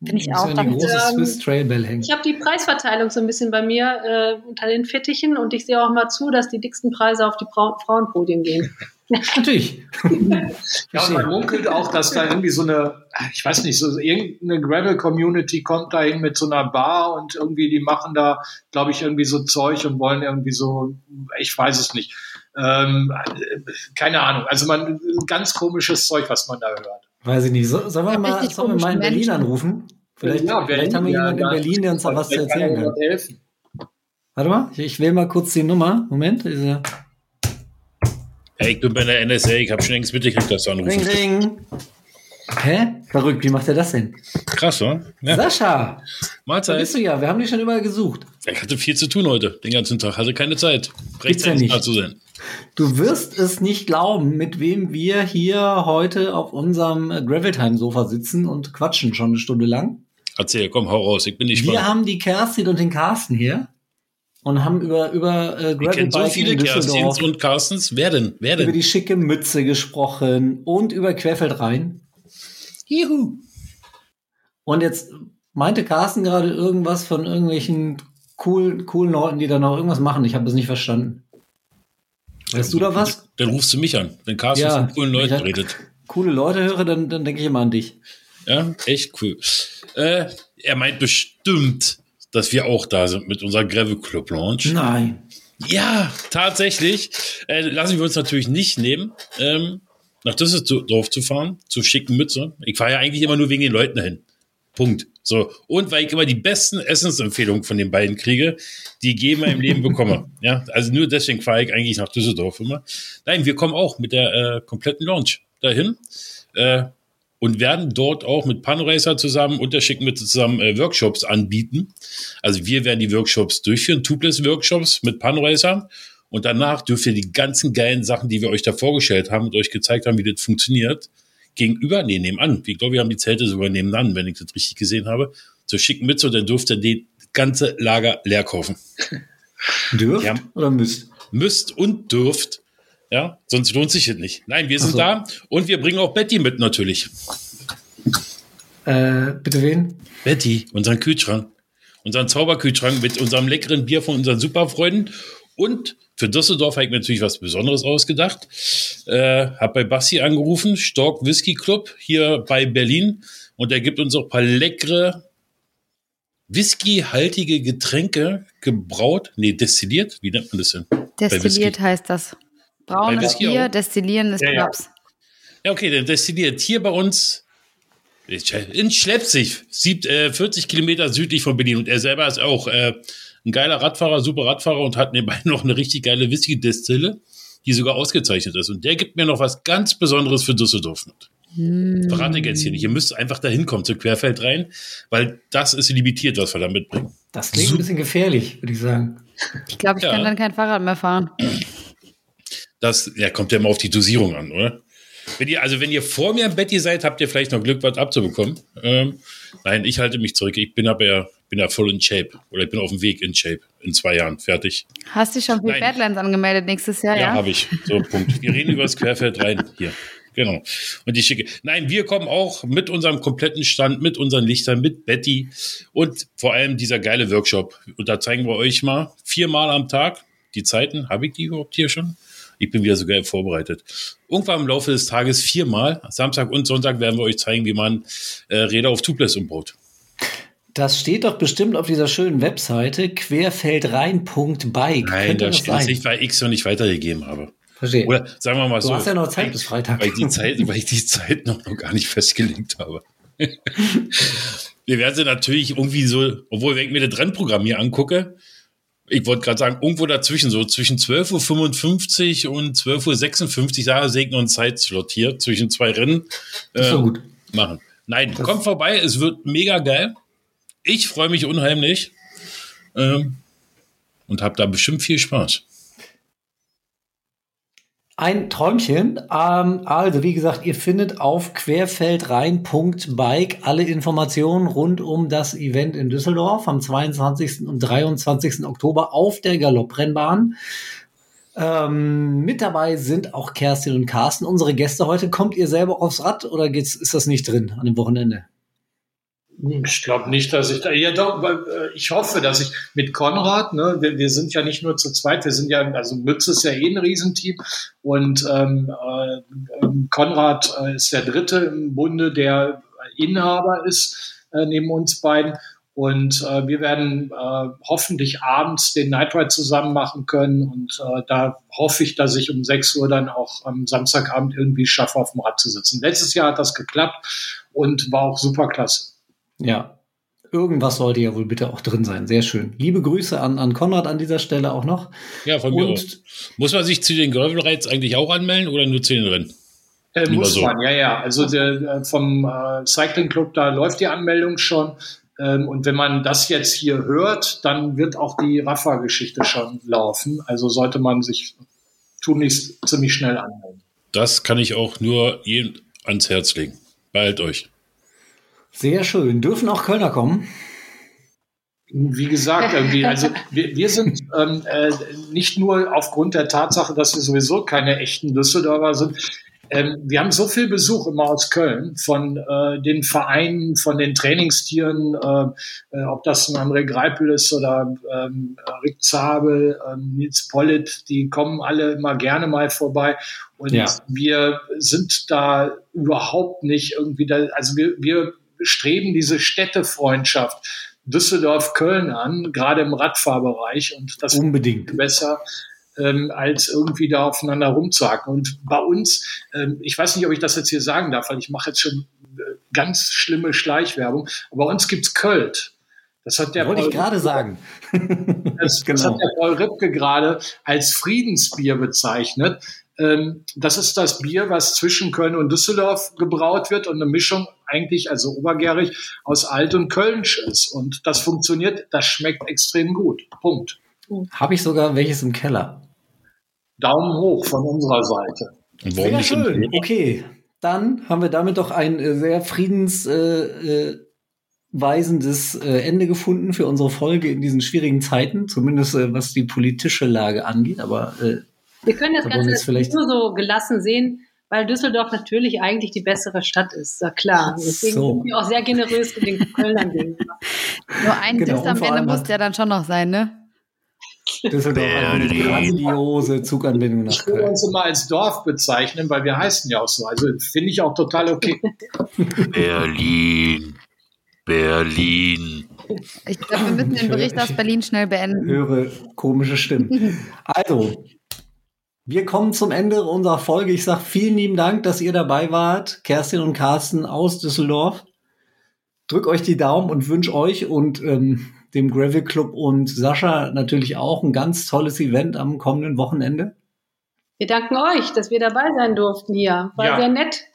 Finde ich auch.
Eine große
ähm,
Swiss Trailbell hängen.
Ich habe die Preisverteilung so ein bisschen bei mir äh, unter den Fittichen und ich sehe auch mal zu, dass die dicksten Preise auf die Frauenpodien gehen.
Natürlich.
Ja, und man munkelt auch, dass da irgendwie so eine, ich weiß nicht, so irgendeine Gravel-Community kommt da hin mit so einer Bar und irgendwie die machen da, glaube ich, irgendwie so Zeug und wollen irgendwie so, ich weiß es nicht. Ähm, keine Ahnung. Also man, ganz komisches Zeug, was man da hört.
Weiß ich nicht. So, sollen wir mal, sollen wir mal in Berlin
Menschen.
anrufen? Vielleicht,
Ja,
vielleicht haben wir
ja,
jemanden in
ja.
Berlin, der uns da was zu erzählen
er
kann. Warte mal, ich, ich wähle mal kurz die Nummer. Moment. Diese
Hey, ich bin bei der NSA, ich habe schon längst mitgekriegt, dass du
Ring,
anrufst.
ring. Hä? Verrückt, wie macht er das denn?
Krass, oder? Ja,
Sascha, da
Mahlzeit.
bist du ja. Wir haben dich schon überall gesucht.
Ich hatte viel zu tun heute, den ganzen Tag. Hatte keine Zeit,
ja
rechtzeitig
nicht.
da zu sein.
Du wirst es nicht glauben, mit wem wir hier heute auf unserem Graveltime-Sofa sitzen und quatschen schon eine Stunde lang.
Erzähl, komm, hau raus. Ich bin nicht
Wir
spannend.
haben die Kerstin und den Carsten hier und haben über, über äh,
kenne so viele Kerstins und Carstens. Wer denn? Wer
über die schicke Mütze gesprochen und über Querfeld rein.
Juhu.
Und jetzt meinte Carsten gerade irgendwas von irgendwelchen coolen, coolen Leuten, die da noch irgendwas machen. Ich habe das nicht verstanden. Weißt du da was?
Dann rufst du mich an, wenn Carsten
Ja,
von coolen Leuten redet.
Coole Leute höre, dann, dann denke ich immer an dich.
Ja, echt cool. Äh, er meint bestimmt, dass wir auch da sind mit unserer Gravel Club Launch.
Nein.
Ja, tatsächlich. Äh, lassen wir uns natürlich nicht nehmen, ähm, nach Düsseldorf zu fahren, zur schicken Mütze. Ich fahre ja eigentlich immer nur wegen den Leuten dahin. Punkt. So. Und weil ich immer die besten Essensempfehlungen von den beiden kriege, die ich je in meinem Leben bekomme. Ja, also nur deswegen fahre ich eigentlich nach Düsseldorf immer. Nein, wir kommen auch mit der äh, kompletten Launch dahin. Äh, und werden dort auch mit Panracer zusammen und der Schickmitte zusammen äh, Workshops anbieten. Also wir werden die Workshops durchführen, Tubeless-Workshops mit Panracer. Und danach dürft ihr die ganzen geilen Sachen, die wir euch da vorgestellt haben und euch gezeigt haben, wie das funktioniert, gegenüber, nee, nebenan. Ich glaube, wir haben die Zelte sogar nebenan, wenn ich das richtig gesehen habe. Zur schicken Mütze und dann dürft ihr die ganze Lager leer kaufen.
Dürft
Ja.
oder müsst?
Müsst und dürft. Ja, sonst lohnt sich das nicht. Nein, wir sind
so.
da und wir bringen auch Betty mit natürlich.
Äh, bitte wen?
Betty, unseren Kühlschrank. Unseren Zauberkühlschrank mit unserem leckeren Bier von unseren Superfreunden. Und für Düsseldorf habe ich mir natürlich was Besonderes ausgedacht. Äh, hab bei Bassi angerufen, Stork Whisky Club hier bei Berlin. Und er gibt uns auch ein paar leckere whiskyhaltige Getränke gebraut, nee, destilliert. Wie nennt man das denn?
Destilliert heißt das. Braunes Bier,
auch?
destillieren ist
Ja, ja.
Schnaps.
Ja, okay, dann destilliert hier bei uns in Schleppzig, sieb- äh, 40 Kilometer südlich von Berlin. Und er selber ist auch äh, ein geiler Radfahrer, super Radfahrer und hat nebenbei noch eine richtig geile Whisky-Destille, die sogar ausgezeichnet ist. Und der gibt mir noch was ganz Besonderes für Düsseldorf mit. Verrate ich jetzt hier nicht. Ihr müsst einfach da hinkommen, zu Querfeld rein, weil das ist limitiert, was wir da mitbringen.
Das klingt ein bisschen gefährlich, würde ich sagen.
Ich glaube, ich
Ja.
kann dann kein Fahrrad mehr fahren.
Das ja, kommt ja immer auf die Dosierung an, oder? Wenn ihr, also wenn ihr vor mir im Betty seid, habt ihr vielleicht noch Glück, was abzubekommen. Ähm, nein, ich halte mich zurück. Ich bin aber ja, bin ja voll in Shape. Oder ich bin auf dem Weg in Shape. In zwei Jahren. Fertig.
Hast dich schon für
Nein.
Badlands angemeldet nächstes Jahr,
Ja,
ja?
habe ich. So, Punkt. Wir reden über das Querfeld rein. Hier. Genau. Und die schicke. Nein, wir kommen auch mit unserem kompletten Stand, mit unseren Lichtern, mit Betty und vor allem dieser geile Workshop. Und da zeigen wir euch mal viermal am Tag die Zeiten. Habe ich die überhaupt hier schon? Ich bin wieder so geil vorbereitet. Irgendwann im Laufe des Tages viermal, Samstag und Sonntag, werden wir euch zeigen, wie man äh, Räder auf Tubeless umbaut.
Das steht doch bestimmt auf dieser schönen Webseite querfeldrein.bike.
Nein, da
das
steht es nicht, weil ich es noch nicht weitergegeben habe.
Verstehe.
Oder sagen wir mal
du
so.
hast ja noch Zeit bis Freitag.
weil ich die Zeit, weil ich die Zeit noch, noch gar nicht festgelegt habe. Wir werden sie natürlich irgendwie so, obwohl wenn ich mir das Rennprogramm hier angucke, ich wollte gerade sagen, irgendwo dazwischen, so zwischen 12.55 Uhr und 12.56 Uhr, da noch einen Zeitslot hier zwischen zwei Rennen
Das ist doch
äh,
gut.
machen. Nein, kommt vorbei, es wird mega geil. Ich freue mich unheimlich ähm, und habe da bestimmt viel Spaß.
Ein Träumchen. Ähm, also, wie gesagt, ihr findet auf querfeldrein.bike alle Informationen rund um das Event in Düsseldorf am 22. und 23. Oktober auf der Galopprennbahn. Ähm, mit dabei sind auch Kerstin und Carsten, unsere Gäste heute. Kommt ihr selber aufs Rad oder geht's, ist das nicht drin an dem Wochenende?
Ich glaube nicht, dass ich da, ja doch, äh, ich hoffe, dass ich mit Konrad, ne, wir, wir, sind ja nicht nur zu zweit, wir sind ja, also Mütze ist ja eh ein Riesenteam und ähm, äh, ähm, Konrad äh, ist der Dritte im Bunde, der Inhaber ist äh, neben uns beiden und äh, wir werden äh, hoffentlich abends den Night Ride zusammen machen können. Und äh, da hoffe ich, dass ich um 6 Uhr dann auch am Samstagabend irgendwie schaffe, auf dem Rad zu sitzen. Letztes Jahr hat das geklappt und war auch super klasse.
Ja. Irgendwas sollte ja wohl bitte auch drin sein. Sehr schön. Liebe Grüße an, an Konrad an dieser Stelle auch noch.
Ja, von mir und, auch. Muss man sich zu den Gravel Rides eigentlich auch anmelden oder nur zu den Rennen?
Äh, muss so. man, ja, ja. Also der, äh, vom äh, Cycling Club, da läuft die Anmeldung schon. Ähm, und wenn man das jetzt hier hört, dann wird auch die Rafa-Geschichte schon laufen. Also sollte man sich tunlichst ziemlich schnell anmelden.
Das kann ich auch nur jedem ans Herz legen. Behalt euch.
Sehr schön. Dürfen auch Kölner kommen?
Wie gesagt, irgendwie, also wir, wir sind ähm, äh, nicht nur aufgrund der Tatsache, dass wir sowieso keine echten Düsseldorfer sind, ähm, wir haben so viel Besuch immer aus Köln von äh, den Vereinen, von den Trainingstieren, äh, äh, ob das ein André Greipel ist oder ähm, Rick Zabel, ähm, Nils Pollitt, die kommen alle immer gerne mal vorbei. Und ja. wir sind da überhaupt nicht irgendwie da, also wir, wir streben diese Städtefreundschaft Düsseldorf-Köln an, gerade im Radfahrbereich. Und das
unbedingt
besser ähm, als irgendwie da aufeinander rumzuhacken. Und bei uns, ähm, ich weiß nicht, ob ich das jetzt hier sagen darf, weil ich mache jetzt schon äh, ganz schlimme Schleichwerbung, aber bei uns gibt's Költ. Das hat der
Wollte Paul ich gerade sagen.
Das, genau. das, hat der Paul Ripke gerade als Friedensbier bezeichnet. Ähm, das ist das Bier, was zwischen Köln und Düsseldorf gebraut wird und eine Mischung eigentlich, also obergärig, aus Alt und Kölnsch ist. Und das funktioniert, das schmeckt extrem gut. Punkt.
Habe ich sogar welches im Keller.
Daumen hoch von unserer Seite.
Sehr schön. Okay, dann haben wir damit doch ein äh, sehr friedensweisendes äh, äh, Ende gefunden für unsere Folge in diesen schwierigen Zeiten, zumindest äh, was die politische Lage angeht. Aber
äh, wir können das Ganze vielleicht nur so gelassen sehen, weil Düsseldorf natürlich eigentlich die bessere Stadt ist, ja klar. Deswegen so. sind wir auch sehr generös mit den Kölnern gegenüber.
Nur ein genau, Diss am Ende muss der dann schon noch sein, ne?
Düsseldorf hat eine grandiose Zuganbindung nach Köln. Ich
will uns immer als Dorf bezeichnen, weil wir heißen ja auch so. Also finde ich auch total okay.
Berlin. Berlin.
Ich glaube, wir müssen den Bericht aus Berlin schnell beenden.
Ich höre komische Stimmen. Also, wir kommen zum Ende unserer Folge. Ich sage vielen lieben Dank, dass ihr dabei wart. Kerstin und Carsten aus Düsseldorf. Drück euch die Daumen und wünsche euch und ähm, dem Gravel Club und Sascha natürlich auch ein ganz tolles Event am kommenden Wochenende.
Wir danken euch, dass wir dabei sein durften hier. War ja. sehr nett.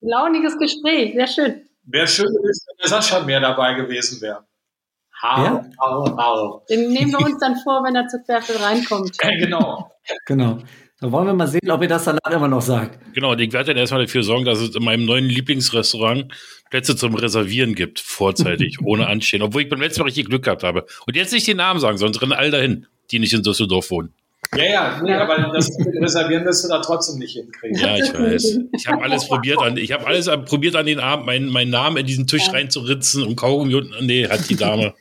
Launiges Gespräch, sehr schön.
Wäre schön wenn der Sascha mehr dabei gewesen wäre.
Hau, ja?
hau, hau. Den nehmen wir uns dann vor, wenn er zu Querfeld reinkommt.
Ja, genau.
genau. Dann wollen wir mal sehen, ob ihr das dann immer noch sagt.
Genau, ich werde dann erstmal dafür sorgen, dass es in meinem neuen Lieblingsrestaurant Plätze zum Reservieren gibt, vorzeitig, ohne Anstehen. Obwohl ich beim letzten Mal richtig Glück gehabt habe. Und jetzt nicht den Namen sagen, sonst rennen alle dahin, die nicht in Düsseldorf wohnen.
Ja, ja, nee, aber das Reservieren wirst du da trotzdem nicht hinkriegen.
Ja, ich weiß. Ich habe alles probiert an, ich habe alles probiert an den Abend, meinen, meinen Namen in diesen Tisch ja. reinzuritzen und Kaugummi unten. Nee, hat die Dame.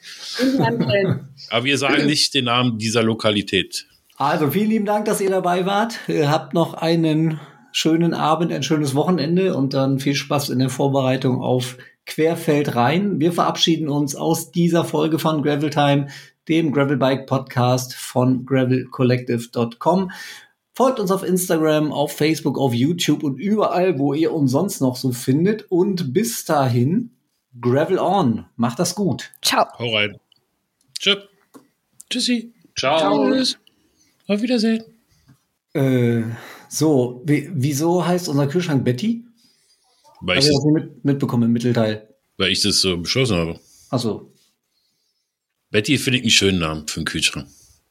aber wir sagen nicht den Namen dieser Lokalität.
Also vielen lieben Dank, dass ihr dabei wart. Ihr habt noch einen schönen Abend, ein schönes Wochenende und dann viel Spaß in der Vorbereitung auf Querfeld rein. Wir verabschieden uns aus dieser Folge von Gravel Time, dem Gravelbike Podcast von gravelcollective.com. Folgt uns auf Instagram, auf Facebook, auf YouTube und überall, wo ihr uns sonst noch so findet. Und bis dahin, Gravel on. Macht das gut.
Ciao.
Hau rein. Tschüss. Tschüssi.
Ciao. Ciao.
Auf Wiedersehen.
Äh, so, wieso heißt unser Kühlschrank Betty? Weil ich das mit, mitbekommen im Mittelteil.
Weil ich das so beschlossen habe.
Achso.
Betty finde ich einen schönen Namen für einen Kühlschrank.